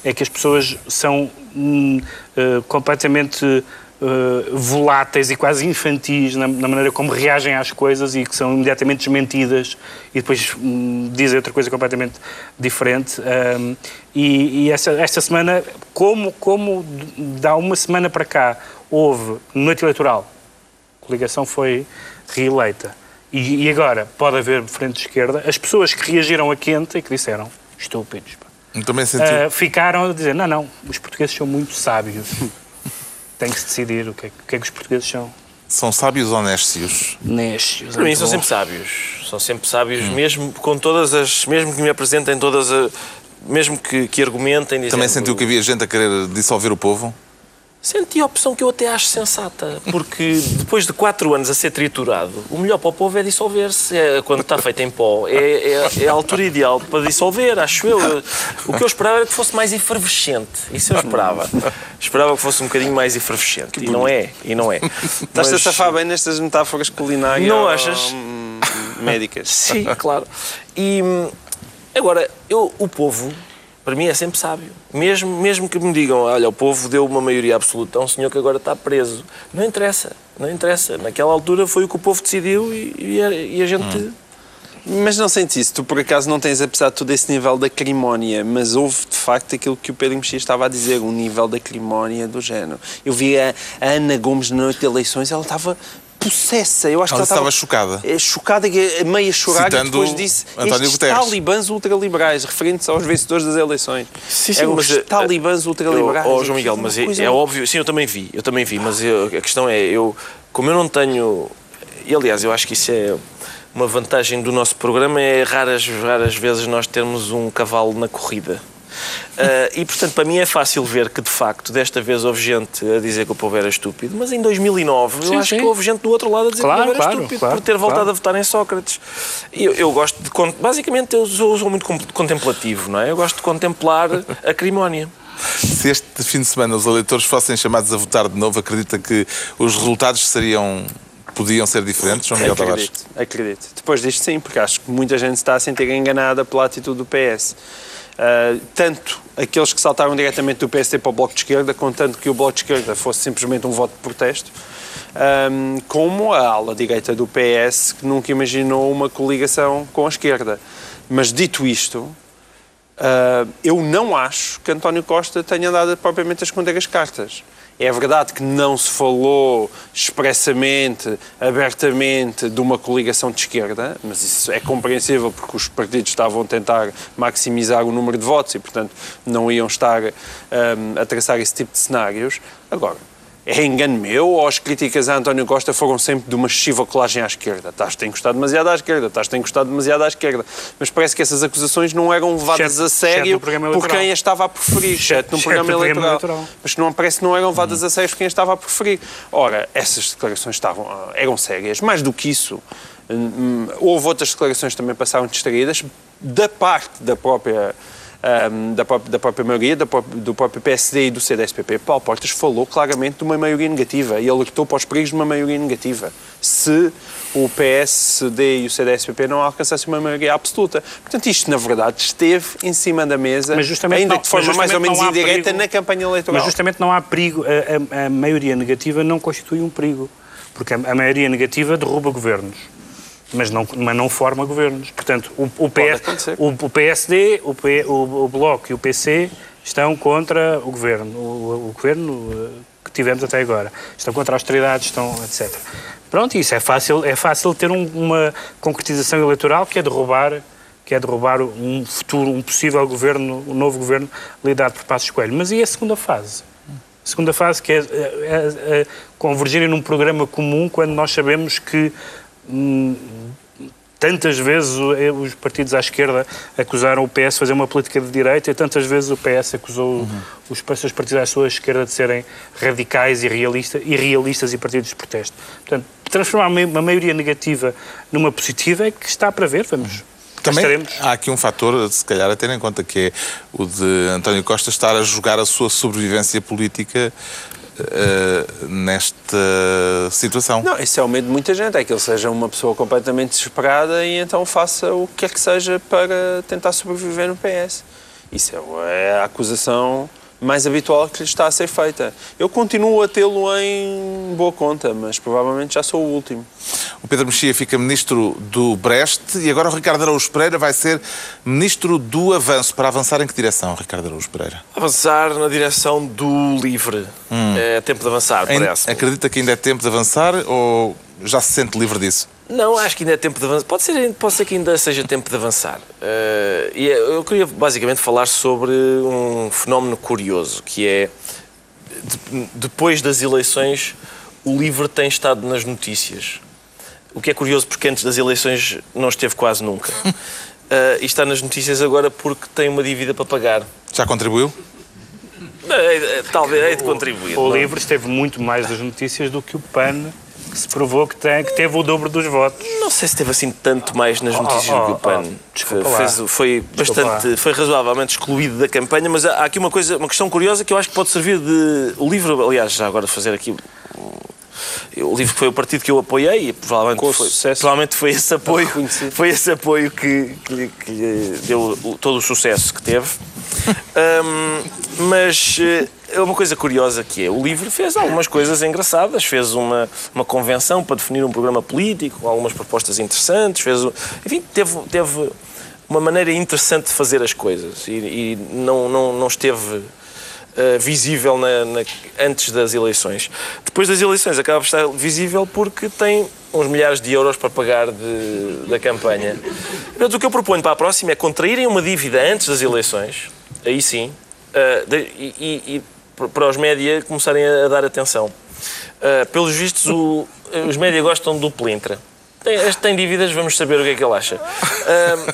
é que as pessoas são hum, eh, completamente eh, voláteis e quase infantis na, na maneira como reagem às coisas e que são imediatamente desmentidas e depois hum, dizem outra coisa completamente diferente. Um, e e essa, esta semana, como, como dá uma semana para cá houve noite eleitoral, a coligação foi reeleita. E, e agora pode haver frente de esquerda, as pessoas que reagiram a quente e que disseram estúpidos. Uh, ficaram a dizer: não, não, os portugueses são muito sábios. Tem que se decidir o que, é, que- o que é que os portugueses são. São sábios honestos. Néscios. Para mim são sempre sábios. São sempre sábios, mesmo com todas as. mesmo que me apresentem todas as. mesmo que, que argumentem. Dizendo, Também sentiu que havia gente a querer dissolver o povo? Senti a opção que eu até acho sensata, porque depois de quatro anos a ser triturado, o melhor para o povo é dissolver-se. É, quando está feito em pó, é, é, é, a altura ideal para dissolver, acho eu. O que eu esperava era que fosse mais efervescente. Isso eu esperava. Esperava que fosse um bocadinho mais efervescente. E não é, e não é. Estás a safar bem nestas metáforas culinárias. Não achas? Médicas. Sim, claro. E hum, agora, eu, o povo para mim é sempre sábio. Mesmo, mesmo que me digam, olha, o povo deu uma maioria absoluta a um senhor que agora está preso. Não interessa, não interessa. Naquela altura foi o que o povo decidiu e, e, a, e a gente... Hum. Mas não sentes isso? Tu, por acaso, não tens, apesar de todo esse nível de acrimónia, mas houve, de facto, aquilo que o Pedro Mexia estava a dizer, um nível de acrimónia do género. Eu vi a, a Ana Gomes na noite de eleições, ela estava possessa. Eu acho ela que ela estava chocada. É, chocada, meia chorar Citando e depois disse António estes Guterres. talibãs ultraliberais, referentes aos vencedores das eleições. Sim, sim, Eram mas, eh, talibãs ultraliberais. Oh, João Miguel, mas é, é óbvio, sim, eu também vi, eu também vi, mas eu- a questão é, eu, como eu não tenho, e aliás, eu acho que isso é uma vantagem do nosso programa, é raras, raras vezes nós termos um cavalo na corrida. Ah, e portanto, para mim é fácil ver que de facto desta vez houve gente a dizer que o povo era estúpido, mas em 2009 Sim, eu acho sim. que houve gente do outro lado a dizer Claro, que o povo era claro, estúpido claro, por ter voltado claro. a votar em Sócrates. E eu, eu gosto de. Basicamente, eu sou, sou muito contemplativo, não é? Eu gosto de contemplar a crimónia. Se este fim de semana os eleitores fossem chamados a votar de novo, acredita que os resultados seriam. podiam ser diferentes, João Miguel Tavares? Acredito, acredito. Depois disto, sim, porque acho que muita gente está a sentir enganada pela atitude do PS. Ah, tanto aqueles que saltaram diretamente do PSD para o Bloco de Esquerda, contando que o Bloco de Esquerda fosse simplesmente um voto de protesto, ahm, como a ala direita do PS, que nunca imaginou uma coligação com a esquerda. Mas dito isto, ah, eu não acho que António Costa tenha andado propriamente a esconder as cartas. É verdade que não se falou expressamente, abertamente, de uma coligação de esquerda, mas isso é compreensível porque os partidos estavam a tentar maximizar o número de votos e, portanto, não iam estar ahm, a traçar esse tipo de cenários. Agora, é engano meu ou as críticas a António Costa foram sempre de uma excessiva colagem à esquerda? Estás tem encostado demasiado à esquerda, estás tem encostado demasiado à esquerda. Mas parece que essas acusações não eram levadas Exceto- a sério por quem as estava a preferir, exceto no exceto programa eleitoral. eleitoral. Mas não parece que não eram levadas a sério por quem as estava a preferir. Ora, essas declarações estavam, ah, eram sérias. Mais do que isso, hum, hum, houve outras declarações que também passaram distraídas da parte da própria ahm, da, própria, da própria maioria, da própria- do próprio PSD e do CDSPP, Paulo Portas falou claramente de uma maioria negativa e alertou para os perigos de uma maioria negativa. Se o PSD e o CDSPP não alcançassem uma maioria absoluta. Portanto, isto, na verdade, esteve em cima da mesa, ainda não- de forma mais ou menos indireta, perigo. na campanha eleitoral. Mas justamente não há perigo, a, a- a maioria negativa não constitui um perigo, porque a maioria negativa derruba governos, mas não, mas não forma governos. Portanto, o, o, PS, o, o PSD, o, P- o- Bloco e o PC estão contra o governo, o, governo eh, que tivemos até agora. Estão contra a austeridade, estão, etc. Pronto, isso é fácil, é fácil ter um- uma concretização eleitoral que é derrubar que é derrubar um futuro, um possível governo, um novo governo liderado por Passos Coelho. Mas e a segunda fase? A segunda fase que é, é- é- é convergirem num programa comum quando nós sabemos que tantas vezes eh, os partidos à esquerda acusaram o PS de fazer uma política de direita e tantas vezes o PS acusou os seus partidos à sua esquerda de serem radicais e realistas, irrealistas e partidos de protesto. Portanto, transformar uma maioria negativa numa positiva é que está para ver, vamos. Cá Também estaremos. há aqui um fator, se calhar, a ter em conta, que é o de António Costa estar a jogar a sua sobrevivência política eh, nesta situação. Não, esse é o medo de muita gente, é que ele seja uma pessoa completamente desesperada e então faça o que quer que seja para tentar sobreviver no PS. Isso é a acusação mais habitual que lhe está a ser feita. Eu continuo a tê-lo em boa conta, mas provavelmente já sou o último. O Pedro Mexia fica ministro do Breste e agora o Ricardo Araújo Pereira vai ser ministro do Avanço. Para avançar em que direção, Ricardo Araújo Pereira? Avançar na direção do livre. É tempo de avançar, parece. acredita que ainda é tempo de avançar ou já se sente livre disso? Não, acho que ainda é tempo de avançar. Pode ser, pode ser que ainda seja tempo de avançar. Eh, e eu queria basicamente falar sobre um fenómeno curioso, que é de- depois das eleições o LIVRE tem estado nas notícias. O que é curioso porque antes das eleições não esteve quase nunca. Eh, e está nas notícias agora porque tem uma dívida para pagar. Já contribuiu? É, é, Talvez hei de contribuir. O não é? livro esteve muito mais das notícias do que o PAN, se provou que, tem, que teve o dobro dos votos. Não sei se teve assim tanto mais nas notícias oh, do que o PAN. oh, desculpa Fez- lá. foi Desculpa bastante, foi razoavelmente excluído da campanha, mas há aqui uma coisa, uma questão curiosa que eu acho que pode servir de o livro, aliás, já agora fazer aqui o livro que foi o partido que eu apoiei e provavelmente foi, provavelmente foi esse apoio, foi esse apoio que, que lhe- que lhe deu todo o sucesso que teve. Ahm, mas eh, é uma coisa curiosa que é, o livro fez algumas coisas engraçadas, fez uma, uma convenção para definir um programa político, algumas propostas interessantes, fez, enfim, teve, teve uma maneira interessante de fazer as coisas e, e não, não, não esteve eh, visível na- na- antes das eleições. Depois das eleições acaba por estar visível porque tem uns milhares de euros para pagar de- da campanha. Portanto, o que eu proponho para a próxima é contraírem uma dívida antes das eleições, aí sim, eh, de- e- e para- os média começarem a, dar atenção. Eh, pelos vistos, o- os média gostam do Pelintra. Tem, este tem dívidas, vamos saber o que é que ele acha. Ah,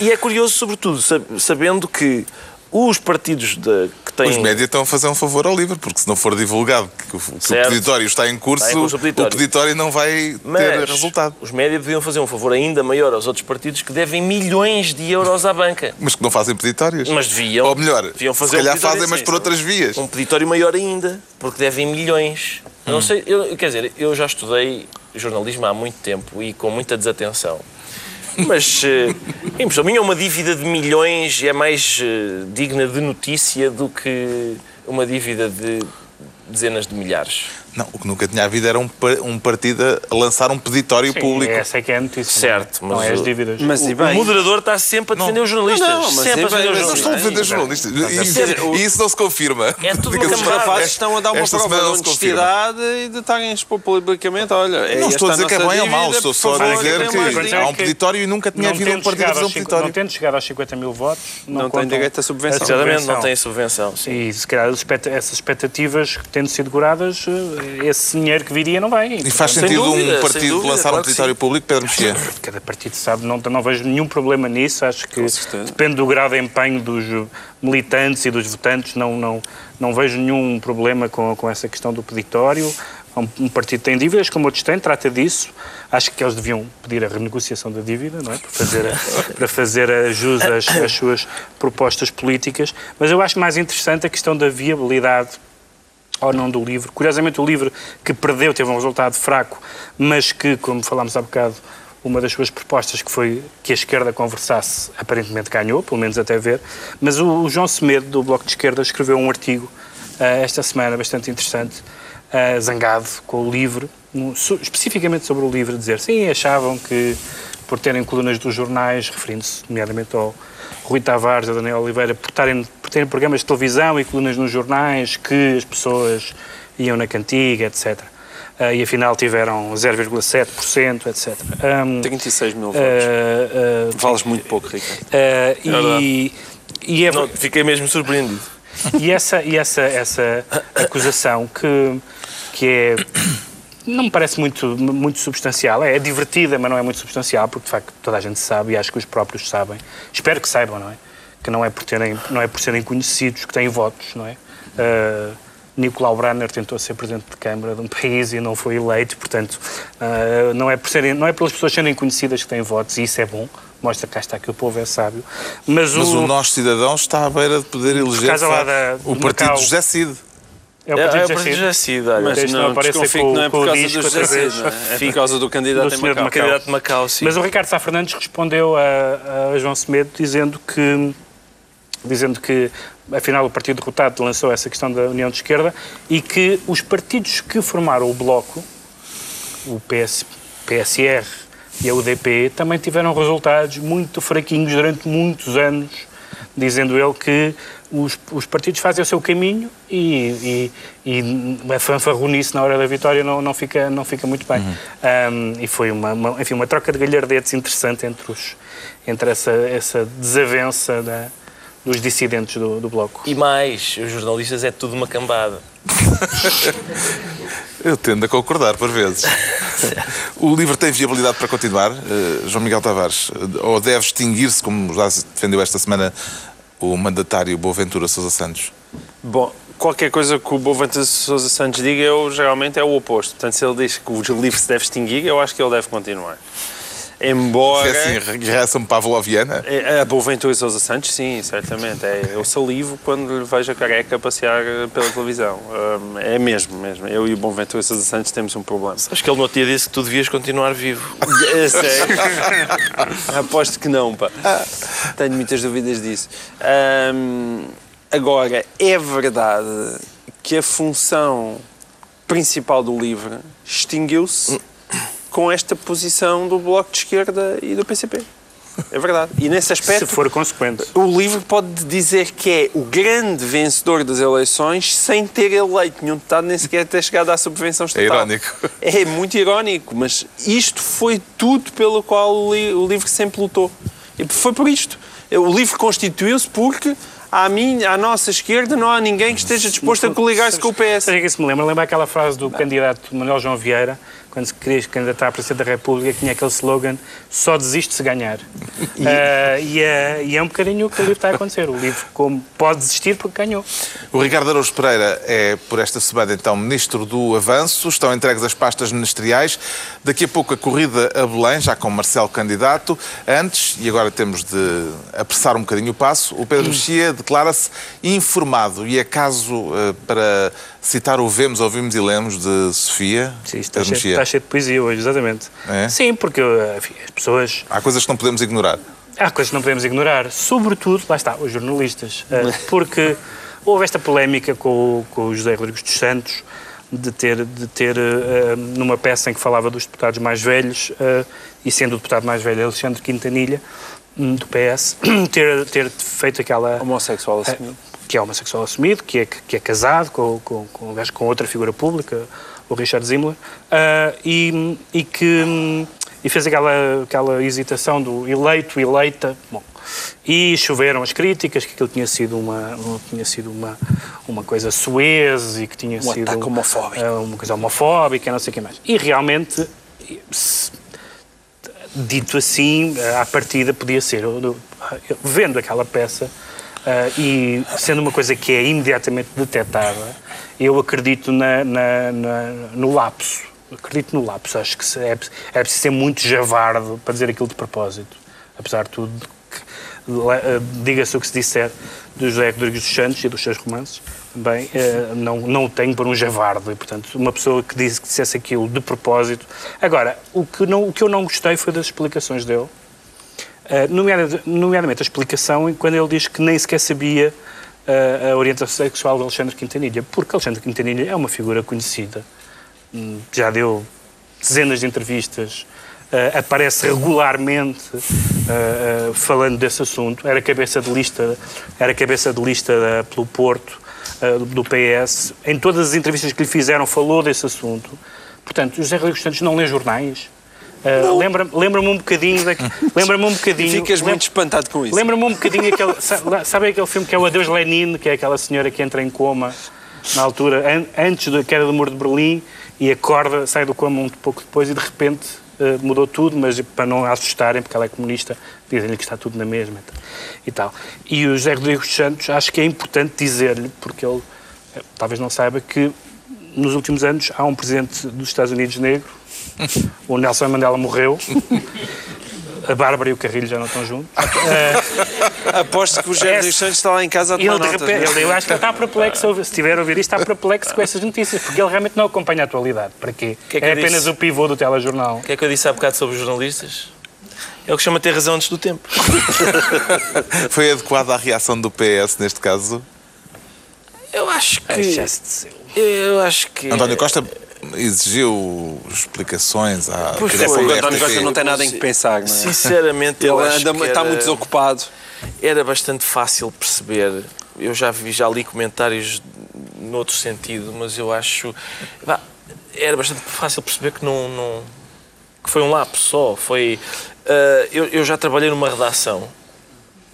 e é curioso, sobretudo, sab- sabendo que os partidos de- têm. Os médias estão a fazer um favor ao livro, porque se não for divulgado que o, que o peditório está em curso, Está em curso o peditório. o peditório não vai ter Mas resultado. os médias deviam fazer um favor ainda maior aos outros partidos que devem milhões de euros à banca. Mas que não fazem peditórios. Mas deviam. Ou melhor, deviam fazer se calhar um fazem, mas sim, por outras vias. Um peditório maior ainda, porque devem milhões. Hum. Não sei, eu, quer dizer, eu já estudei jornalismo há muito tempo e com muita desatenção. Mas, eh, a impressão minha, uma dívida de milhões é mais eh, digna de notícia do que uma dívida de dezenas de milhares. Não, o que nunca tinha havido era um, um partido a lançar um peditório Sim, público. Essa é que é a notícia. Certo, não é? mas não é as o- dívidas. Mas O bem, moderador está sempre a defender os jornalistas. Não, não, mas sempre a defender os mas Não estou a jornalistas. defender jornalistas. Isso, Bem, e isso não se confirma. É tudo uma Diga-se os rapazes estão a dar uma prova de não honestidade e de estarem a expor publicamente. Olha, é Não estou a dizer que é bem ou mau, dívida, estou só a dizer que dinheiro. há um peditório e nunca tinha não havido um tendo partido a fazer um peditório. Não tendo chegado aos 50 mil votos, não, Não tem direito à subvenção. Exatamente, não tem subvenção. sim. E se calhar as essas expectativas que tendo sido curadas, eh, esse dinheiro que viria não vem. E faz sentido dúvida, um partido dúvida, lançar um claro que peditório sim. público, Pedro Mexia? Cada partido sabe, não, não vejo nenhum problema nisso. Acho que depende do grau de empenho dos militantes e dos votantes. Não, não, não vejo nenhum problema com, com essa questão do peditório. Um, um partido tem dívidas, como outros têm, trata disso. Acho que eles deviam pedir a renegociação da dívida, não é? Para fazer, a- para fazer a jus às, às suas propostas políticas. Mas eu acho mais interessante a questão da viabilidade ou não do livro. Curiosamente, o livro que perdeu teve um resultado fraco, mas que, como falámos há bocado, uma das suas propostas que foi que a esquerda conversasse, aparentemente ganhou, pelo menos até ver. Mas o, o João Semedo, do Bloco de Esquerda, escreveu um artigo ah, esta semana bastante interessante, ah, zangado com o livro, su- especificamente sobre o livro, dizer sim, achavam que por terem colunas dos jornais, referindo-se nomeadamente ao Rui Tavares, a Daniel Oliveira, por, terem, por terem programas de televisão e colunas nos jornais, que as pessoas iam na cantiga, etc. Ah, e afinal tiveram 0,7%, etc. Um, 36 mil votos. ah, ah, Vales muito pouco, Ricardo. ah, e, e é, Não, fiquei mesmo surpreendido. e essa, e essa, essa acusação que, que é. Não me parece muito, muito substancial. É, divertida, mas não é muito substancial, porque de facto toda a gente sabe e acho que os próprios sabem. Espero que saibam, não é? Que não é por, terem, não é por serem conhecidos que têm votos, não é? Uh, Nicolau Branner tentou ser presidente de Câmara de um país e não foi eleito, portanto, uh, não, é por serem, não é pelas pessoas serem conhecidas que têm votos, e isso é bom, mostra que cá está que o povo é sábio. Mas, Mas o nosso cidadão está à beira de poder eleger da- o partido Macau. José Cid. É o É, partido é o de partido olha. Mas não desconfio que não é por o causa do é? É por causa do candidato do em. Macau. Candidato de Macau, sim. Mas o Ricardo Sá Fernandes respondeu a, a João Semedo dizendo que, dizendo que, afinal, o partido derrotado lançou essa questão da União de Esquerda e que os partidos que formaram o Bloco, o PS, PSR e a UDP, também tiveram resultados muito fraquinhos durante muitos anos, dizendo ele que os, os partidos fazem o seu caminho e, e, e a fanfarronice na hora da vitória não, não, fica, não fica muito bem. Um, e foi uma, uma- enfim, uma troca de galhardetes interessante entre, os, entre essa, essa desavença da- dos dissidentes do, do Bloco. E mais, os jornalistas é tudo uma cambada. Eu tendo a concordar, por vezes. o livro tem viabilidade para continuar, eh, João Miguel Tavares, eh, ou deve extinguir-se, como já se defendeu esta semana o mandatário Boaventura Sousa Santos? Bom, qualquer coisa que o Boaventura Sousa Santos diga, eu geralmente é o oposto. Portanto, se ele diz que o livro se deve extinguir, eu acho que ele deve continuar. Embora. Se é assim, regressa-me Pavloviana. É, A Boaventura Sousa Santos, sim, certamente. É, eu salivo quando lhe vejo a careca passear pela televisão. Hum, é mesmo, mesmo. Eu e o Boaventura Sousa Santos temos um problema. Acho que ele no outro dia disse que tu devias continuar vivo. É sério? Aposto que não, pá. Tenho muitas dúvidas disso. Hum, agora, é verdade que a função principal do livro extinguiu-se com esta posição do Bloco de Esquerda e do PCP. É verdade. E nesse aspecto. Se for consequente. O livro pode dizer que é o grande vencedor das eleições sem ter eleito nenhum deputado, nem sequer ter chegado à subvenção estatal. irónico. É muito irónico, mas isto foi tudo pelo qual o, li o livro sempre lutou. E foi por isto. O livro constituiu-se porque à, minha, à nossa esquerda não há ninguém que esteja disposto a coligar-se com o PS. Sabe que isso me lembra? Lembra aquela frase do candidato Manuel João Vieira, quando se queria candidatar a Presidente da República, que tinha aquele slogan só desiste se ganhar. Ah, e, é, e é um bocadinho o que o livro está a acontecer. O livro como pode desistir porque ganhou. O Ricardo Araújo Pereira é, por esta semana, então, Ministro do Avanço. Estão entregues as pastas ministeriais. Daqui a pouco a corrida a Belém, já com Marcelo candidato. Antes, e agora temos de apressar um bocadinho o passo, o Pedro Mexia declara-se informado. E é caso eh, para citar o Vemos, Ouvimos e Lemos de Sofia. Sim, está, cheio, está cheio de poesia hoje, exatamente. É? Sim, porque enfim, as pessoas Há coisas que não podemos ignorar. Há coisas que não podemos ignorar, sobretudo, lá está, os jornalistas, eh, porque houve esta polémica com, o- com o José Rodrigues dos Santos de ter, de ter eh, numa peça em que falava dos deputados mais velhos, eh, e sendo o deputado mais velho Alexandre Quintanilha, hum, do PS, ter, ter feito aquela... Homossexual eh, assumido. Que é homossexual assumido, que é, que é casado com, com, com, com outra figura pública, o Richard Zimmler, ah, e, e que e fez aquela, aquela hesitação do eleito, eleita, bom, e choveram as críticas que aquilo tinha sido uma, uma- tinha sido uma, uma coisa suez e que tinha Um sido ataque homofóbico. ah, uma coisa homofóbica, não sei o que mais. E realmente, dito assim, à partida podia ser. Vendo aquela peça ah, e sendo uma coisa que é imediatamente detectada, eu acredito na- na- na- no lapso. Acredito no lapso. Acho que é, é preciso ser muito javardo para dizer aquilo de propósito. Apesar de tudo, ah, diga-se o que se disser do José Rodrigues dos Santos e dos seus romances, também eh, não, não o tenho por um javardo. E, portanto, uma pessoa que, disse, que dissesse aquilo de propósito. Agora, o que, não, o que eu não gostei foi das explicações dele. Nomeada- nomeadamente a explicação quando ele diz que nem sequer sabia uh, a orientação sexual de Alexandre Quintanilha, porque Alexandre Quintanilha é uma figura conhecida, Hum, já deu dezenas de entrevistas, uh, aparece regularmente falando desse assunto, era cabeça de lista, era cabeça de lista pelo Porto, do- PS, em todas as entrevistas que lhe fizeram falou desse assunto. Portanto, José Rodrigues Santos não lê jornais. Uh, Lembra-me lembra-me um bocadinho lembra-me um bocadinho Ficas muito espantado com isso. Lembra-me um bocadinho aquele. sa- Sabe aquele filme que é o Adeus Lenin, que é aquela senhora que entra em coma na altura, an- antes da queda do muro de Berlim, e acorda, sai do coma um pouco depois e de repente eh, mudou tudo, mas para não a assustarem, porque ela é comunista, dizem-lhe que está tudo na mesma e tal. E o José Rodrigues dos Santos, acho que é importante dizer-lhe, porque ele eh, talvez não saiba que nos últimos anos há um presidente dos Estados Unidos negro, o Nelson Mandela morreu. A Bárbara e o Carrilho já não estão juntos. Aposto que o José É- Rodrigues Santos está lá em casa a tomar Ele, de notas. repente, é? ele, eu acho que ele está perplexo, se estiver a ouvir isto, está perplexo com essas notícias, porque ele realmente não acompanha a atualidade. Para quê? que é que é apenas disse? o pivô do telejornal. O que é que eu disse há bocado sobre os jornalistas? É o que chama ter razão antes do tempo. Foi adequada a reação do PS neste caso? Eu acho que. De seu. Eu acho que. António Costa exigiu explicações à Pois direção foi, da O António. Costa não tem nada em que pensar, não é? Sinceramente, eu Ele acho anda, que está era- muito desocupado. era bastante fácil perceber. Eu já vi, já li comentários noutro sentido, mas eu acho. era bastante fácil perceber que não. não- que foi um lapso só. Foi. ah, eu, eu já trabalhei numa redação.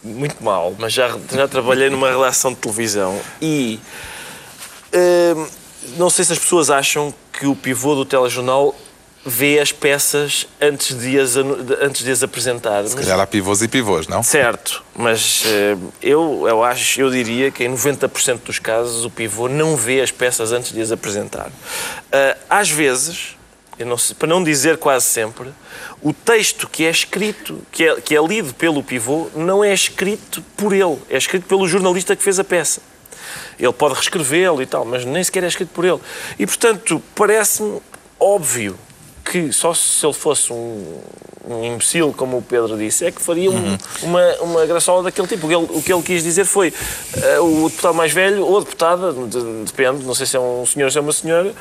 Muito mal, mas já, já trabalhei numa redação de televisão e. ah, não sei se as pessoas acham que o pivô do telejornal vê as peças antes de as, antes de as apresentar. Se calhar há pivôs e pivôs, não? Certo, mas eh, eu, eu acho, eu diria que em 90% dos casos o pivô não vê as peças antes de as apresentar. Ah, às vezes, não sei- para não dizer quase sempre, o texto que é escrito, que é, que é lido pelo pivô, não é escrito por ele, é escrito pelo jornalista que fez a peça. Ele pode reescrevê-lo e tal, mas nem sequer é escrito por ele. E, portanto, parece-me óbvio que só se ele fosse um, um imbecil, como o Pedro disse, é que faria um- uma, uma graçola daquele tipo. O que ele, o que ele quis dizer foi eh, o deputado mais velho, ou a deputada, de- depende, não sei se é um senhor ou se é uma senhora,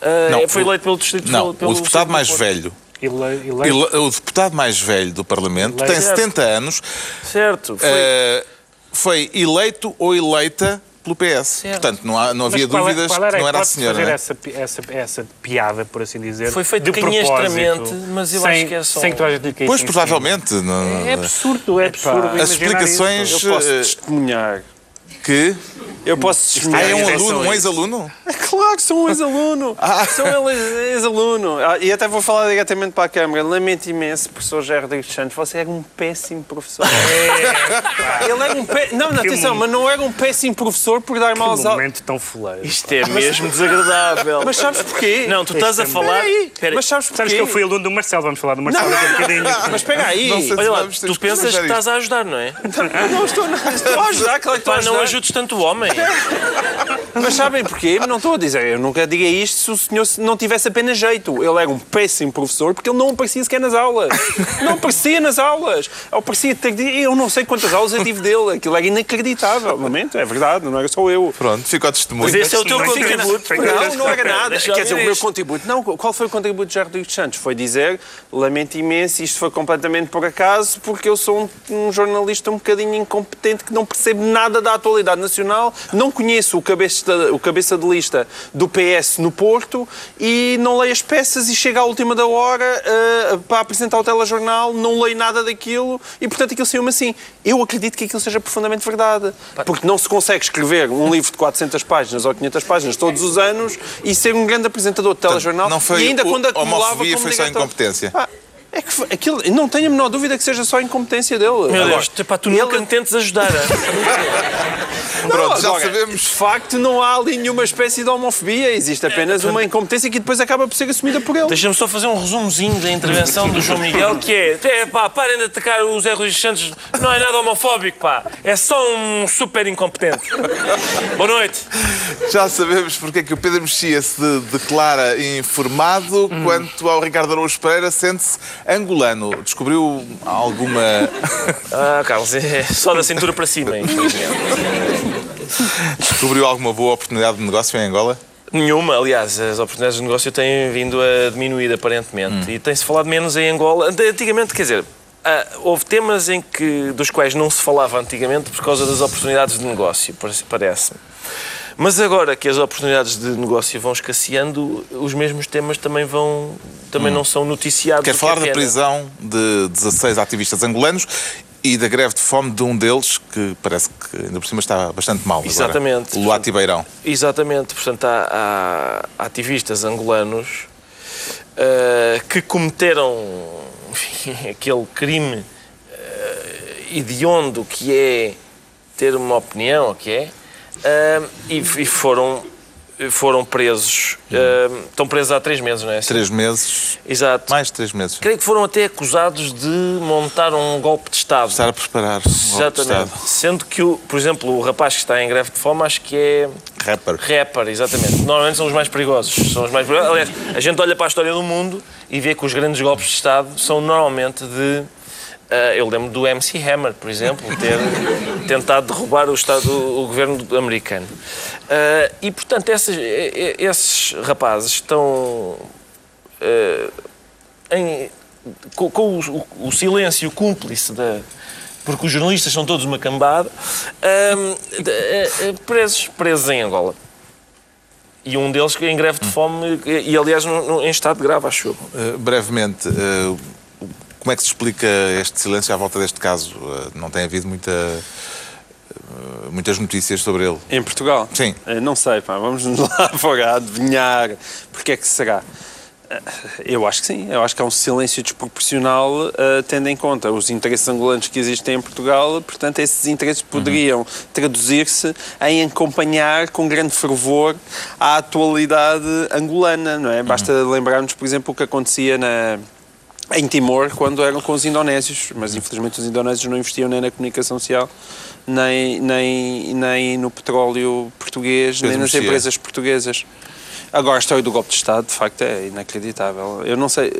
eh, Não, foi eleito pelo distrito Não, pelo o deputado mais velho. Ele, ele, ele- O deputado mais velho do Parlamento tem 70 anos, Certo, foi. eh, foi eleito ou eleita pelo PS. Portanto, não, há- não havia qual é- dúvidas qual era que não era a senhora. fazer não é? essa, essa, essa piada, por assim dizer. Foi feito de propósito, mas eu sem, acho que é só Sem que caísse Pois, cima. provavelmente. não- É absurdo, é absurdo. As explicações- isso. Eu posso Eh, testemunhar. Que. Eu posso Ah, é um aluno, um ex-aluno? Claro que sou um ex-aluno. Ah. Sou um ex-aluno. Ah, e até vou falar diretamente para a Câmara. Lamento imenso, professor Jair Rodrigues Santos. Você era um péssimo professor. Ele era um pé... Não, não, atenção, mas não era um péssimo professor por dar maus aulas. momento tão fuleiro. Isto é mesmo desagradável. Mas sabes porquê? Não, tu estás a falar. Peraí, mas sabes porquê? Sabes que eu fui aluno do Marcelo, vamos falar do Marcelo daqui a bocadinho. Mas espera aí. Olha lá, tu pensas que estás a ajudar, não é? Não estou, a ajudar, claro que estou a Pá, não ajudes tanto o homem. Mas sabem porquê? Não estou a dizer, eu nunca diria isto se o senhor não tivesse apenas jeito. Ele era um péssimo professor porque ele não aparecia sequer nas aulas. Não aparecia nas aulas. Aparecia, ter- eu não sei quantas aulas eu tive dele. Aquilo era inacreditável. Momento, é verdade, não era só eu. Pronto, ficou a testemunho. Mas esse é o teu contributo. Não, não era nada. Quer dizer, o meu contributo. Não, qual foi o contributo de Jair Rodrigues Santos? Foi dizer, lamento imenso, isto foi completamente por acaso, porque eu sou um, um jornalista um bocadinho incompetente que não percebe nada da atualidade nacional, não conheço o cabeça, o cabeça de lista do PS no Porto e não leio as peças e chega à última da hora eh, para apresentar o telejornal, não leio nada daquilo e, portanto, aquilo saiu-me assim. Eu acredito que aquilo seja profundamente verdade. Porque não se consegue escrever um livro de 400 páginas ou 500 páginas todos os anos e ser um grande apresentador de telejornal. não foi e ainda o- quando acumulava homofobia, foi só incompetência. Ah, é que foi- aquilo, não tenho a menor dúvida que seja só incompetência dele. Meu Agora, Deus, pá, tu ele- nunca me tentes ajudar. hein? Pronto, já agora, sabemos. De facto, não há ali nenhuma espécie de homofobia. Existe apenas uma incompetência que depois acaba por ser assumida por ele. Deixa-me só fazer um resumozinho da intervenção do João Miguel, que é, é pá, parem de atacar o Zé Luís Santos, não é nada homofóbico, pá, é só um super incompetente. Boa noite. Já sabemos porque é que o Pedro Mexia se de- declara informado quanto ao Ricardo Araújo Pereira sente-se angolano. Descobriu alguma... Ah, Carlos, é só da cintura para cima, infelizmente. Descobriu alguma boa oportunidade de negócio em Angola? Nenhuma, aliás, as oportunidades de negócio têm vindo a diminuir aparentemente e tem-se falado menos em Angola. Antigamente, quer dizer, ah, houve temas em que, dos quais não se falava antigamente por causa das oportunidades de negócio, parece- parece-me. Mas agora que as oportunidades de negócio vão escasseando, os mesmos temas também vão também não são noticiados. Quer que falar é da pena. prisão de 16 ativistas angolanos e da greve de fome de um deles que parece que ainda por cima está bastante mal. agora. Exatamente. O Luati Beirão. Exatamente, portanto, há, há ativistas angolanos ah, que cometeram enfim, aquele crime ah, hediondo que é ter uma opinião, o que é, ah, e, e foram, foram presos. ah, estão presos há três meses, não é? Três meses, Exato. mais de três meses. Creio que foram até acusados de montar um golpe de Estado. Estar a preparar um Exatamente. Sendo que, o, por exemplo, o rapaz que está em greve de fome, acho que é Rapper. Rapper, exatamente. Normalmente são os mais perigosos. São os mais perigosos. Aliás, a gente olha para a história do mundo e vê que os grandes golpes de Estado são normalmente de. Ah, eu lembro do MC Hammer, por exemplo, ter tentado derrubar o, Estado, o governo americano. Ah, e, portanto, esses, esses rapazes estão. ah, em- com, com o, o- silêncio cúmplice da. Porque os jornalistas são todos uma cambada, presos, presos em Angola. E um deles em greve de fome, e, e, aliás no- no- em estado grave, acho eu. Uh, brevemente, uh, como é que se explica este silêncio à volta deste caso? Uh, não tem havido muita, uh, muitas notícias sobre ele. Em Portugal? Sim. Eh, Não sei, pá, vamos lá fora adivinhar porque é que será. Eu acho que sim. Eu acho que é um silêncio desproporcional, uh, tendo em conta os interesses angolanos que existem em Portugal. Portanto, esses interesses poderiam traduzir-se em acompanhar com grande fervor a atualidade angolana, não é? Basta lembrarmos, por exemplo, o que acontecia na em Timor, quando eram com os indonésios, mas infelizmente os indonésios não investiam nem na comunicação social, nem, nem, nem no petróleo português, nem nas empresas portuguesas. Agora, a história do golpe de Estado, de facto, é inacreditável. Eu não sei,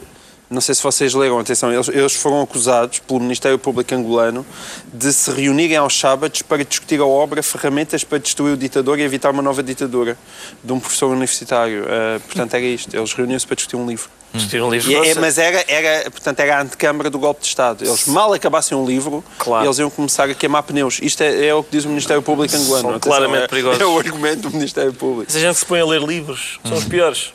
não sei se vocês leram, atenção, eles, eles foram acusados pelo Ministério Público angolano de se reunirem aos sábados para discutir a obra Ferramentas para destruir o ditador e evitar uma nova ditadura, de um professor universitário. Uh, portanto, era isto. Eles reuniam-se para discutir um livro. Discutir um livro. E é- mas era, era, portanto, era a antecâmara do golpe de Estado. Eles mal acabassem um livro, Claro. eles iam começar a queimar pneus. Isto é, é o que diz o Ministério Público angolano. São claramente é, perigosos. É o argumento do Ministério Público. Essa gente que se põe a ler livros são os piores.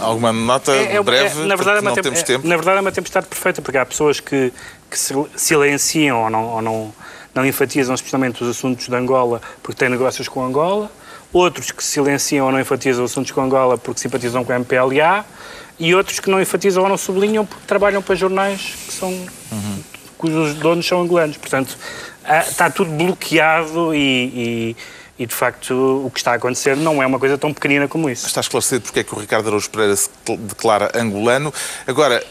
Alguma nota É- é- breve? é- na, verdade, é não tem- temos é- tempo. na verdade é uma tempestade perfeita, porque há pessoas que, que se silenciam ou, não, ou não, não enfatizam especialmente os assuntos de Angola porque têm negócios com Angola, outros que silenciam ou não enfatizam os assuntos com Angola porque simpatizam com a MPLA, e outros que não enfatizam ou não sublinham porque trabalham para jornais que são, cujos donos são angolanos. Portanto, há- está tudo bloqueado e, e- e, de facto, o que está a acontecer não é uma coisa tão pequenina como isso. Está esclarecido porque é que o Ricardo Araújo Pereira se cl- declara angolano. Agora,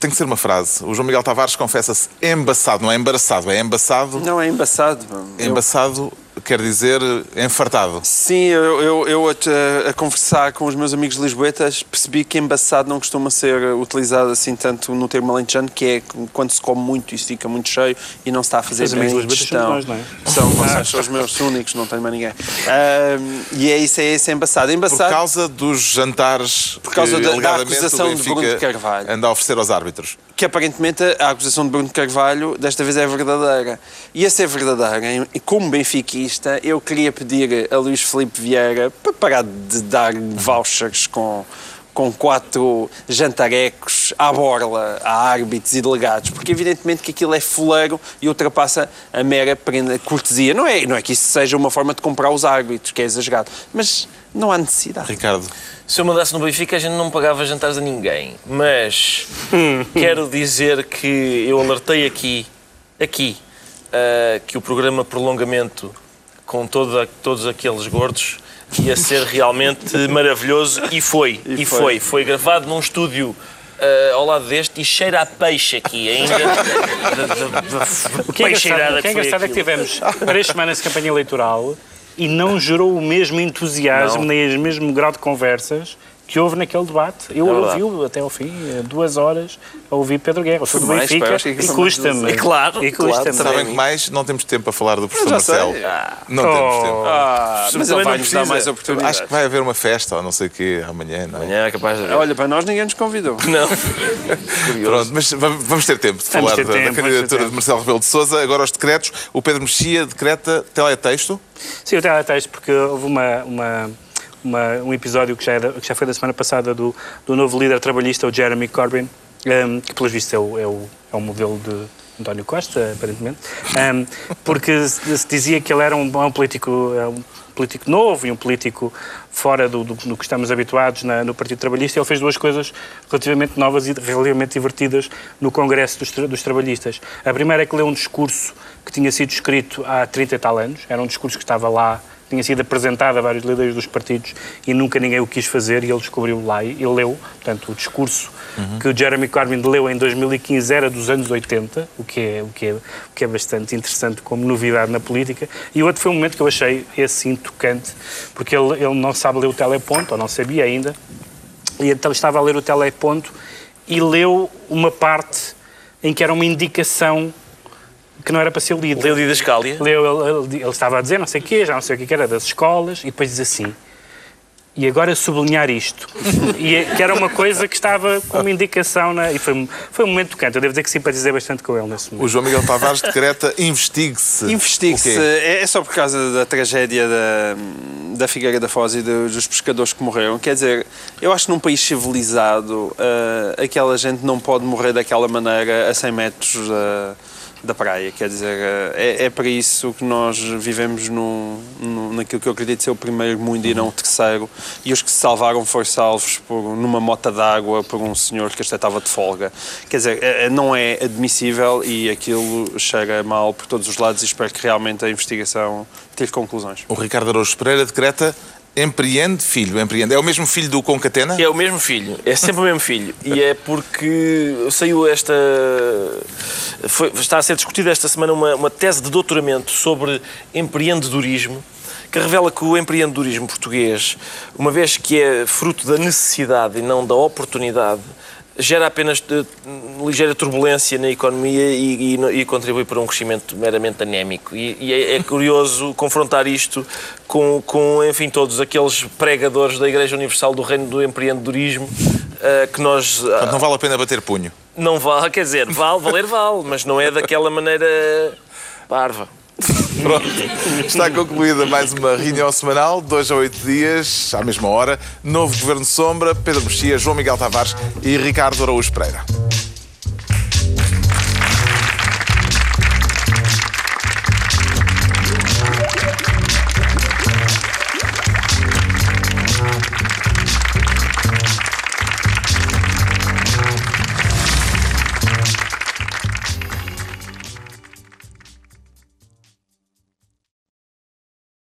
tem que ser uma frase. O João Miguel Tavares confessa-se embaçado, não é embaraçado, é embaçado. Não, é embaçado. Eu- Embaçado quer dizer enfartado. Sim, eu, eu, eu a, a conversar com os meus amigos lisboetas percebi que embaçado não costuma ser utilizado assim tanto no termo alentejano, que é quando se come muito e se fica muito cheio e não se está a fazer Os bem amigos somos nós, não é? São, vocês são os meus únicos, não tenho mais ninguém. Ahm, e é isso, é esse embaçado. Por Embaçado causa dos jantares Por causa que, da- da acusação de Bruno Benfica de Carvalho. anda a oferecer aos árbitros. que aparentemente a acusação de Bruno Carvalho desta vez é verdadeira. E a ser verdadeira, e como benfiquista, eu queria pedir a Luís Filipe Vieira para parar de dar vouchers com, com quatro jantarecos à borla a árbitros e delegados, porque evidentemente que aquilo é fuleiro e ultrapassa a mera prenda- cortesia. Não é, não é que isso seja uma forma de comprar os árbitros, que é exagerado, mas não há necessidade. Ricardo, Se eu mandasse no Benfica, a gente não pagava jantares a ninguém. Mas quero dizer que eu alertei aqui, aqui, ah, que o programa Prolongamento, com todos aqueles gordos, ia ser realmente maravilhoso. E foi. E, foi. foi. foi. gravado num estúdio ah, ao lado deste e cheira a peixe aqui ainda. da, da, da, O que é engraçado, que é, engraçado é que tivemos três semanas de campanha eleitoral e não gerou o mesmo entusiasmo, Não. nem o mesmo grau de conversas que houve naquele debate. Eu É verdade. ouvi até ao fim, eh, duas horas, a ouvir Pedro Guerra. Eu sou do Benfica e foi custa-me. horas. Claro, e claro, custa-me. também. sabem que mais? Não temos tempo para falar do professor. Marcelo. Não temos tempo. Ah, mas ele vai nos dar mais oportunidades. Acho que vai haver uma festa ou não sei o quê amanhã, não é? Amanhã é capaz de haver. Olha, para nós ninguém nos convidou. Não. Pronto, mas va- vamos ter tempo de falar da, tempo, da candidatura de Marcelo Rebelo de Sousa. Agora os decretos. O Pedro Mexia decreta teletexto. Sim, eu tenho texto porque houve uma, uma, uma- um episódio que já, era- que já foi da semana passada do, do novo líder trabalhista, o Jeremy Corbyn, ehm, que pelos vistos é o, é o, é o modelo de António Costa, aparentemente, ehm, porque se, dizia que ele era um, um político, é um político novo e um político fora do, do, do que estamos habituados na- no Partido Trabalhista. Ele fez duas coisas relativamente novas e relativamente divertidas no Congresso dos, dos Trabalhistas. A primeira é que leu um discurso que tinha sido escrito há 30 e tal anos, era um discurso que estava lá tinha sido apresentado a vários líderes dos partidos e nunca ninguém o quis fazer e ele descobriu lá e ele leu, portanto, o discurso que o Jeremy Corbyn leu em 2015 era dos anos 80, o que é, o que é, o que é bastante interessante como novidade na política. E o outro foi um momento que eu achei esse sim tocante, porque ele, ele não sabe ler o teleponto, ou não sabia ainda, e então estava a ler o teleponto e leu uma parte em que era uma indicação que não era para ser lida. Leu Didascália. Leu, ele, ele- ele estava a dizer não sei o quê, já não sei o que era, das escolas, e depois diz assim, e agora sublinhar isto. e é- que era uma coisa que estava como indicação, na, e foi, foi um momento tocante. Eu devo dizer que simpatizei bastante com ele nesse O momento. João Miguel Tavares decreta investigue-se. Investigue-se. O? É é só por causa da tragédia da, da Figueira da Foz e dos, pescadores que morreram. Quer dizer, eu acho que num país civilizado, ah, aquela gente não pode morrer daquela maneira a 100 metros da, da praia. Quer dizer, é, é para isso que nós vivemos no, no, naquilo que eu acredito ser o primeiro mundo e não o terceiro. E os que se salvaram foram salvos por, numa mota d'água por um senhor que até estava de folga. Quer dizer, é, não é admissível e aquilo chega mal por todos os lados e espero que realmente a investigação tire conclusões. O Ricardo Araújo Pereira decreta Empreende filho, empreende. É o mesmo filho do Concatena? É o mesmo filho, é sempre o mesmo filho. E é porque saiu esta. Foi, está a ser discutida esta semana uma, uma tese de doutoramento sobre empreendedorismo que revela que o empreendedorismo português, uma vez que é fruto da necessidade e não da oportunidade, gera apenas ligeira turbulência na economia e, e, e, contribui para um crescimento meramente anémico. E, e é, é, curioso confrontar isto com, com, enfim, todos aqueles pregadores da Igreja Universal do Reino do Empreendedorismo uh, que nós... Uh, não vale a pena bater punho. Não vale, quer dizer, vale, valer vale, mas não é daquela maneira parva. Pronto, está concluída mais uma reunião semanal, dois a oito dias, à mesma hora. Novo Governo Sombra, Pedro Mexia, João Miguel Tavares e Ricardo Araújo Pereira.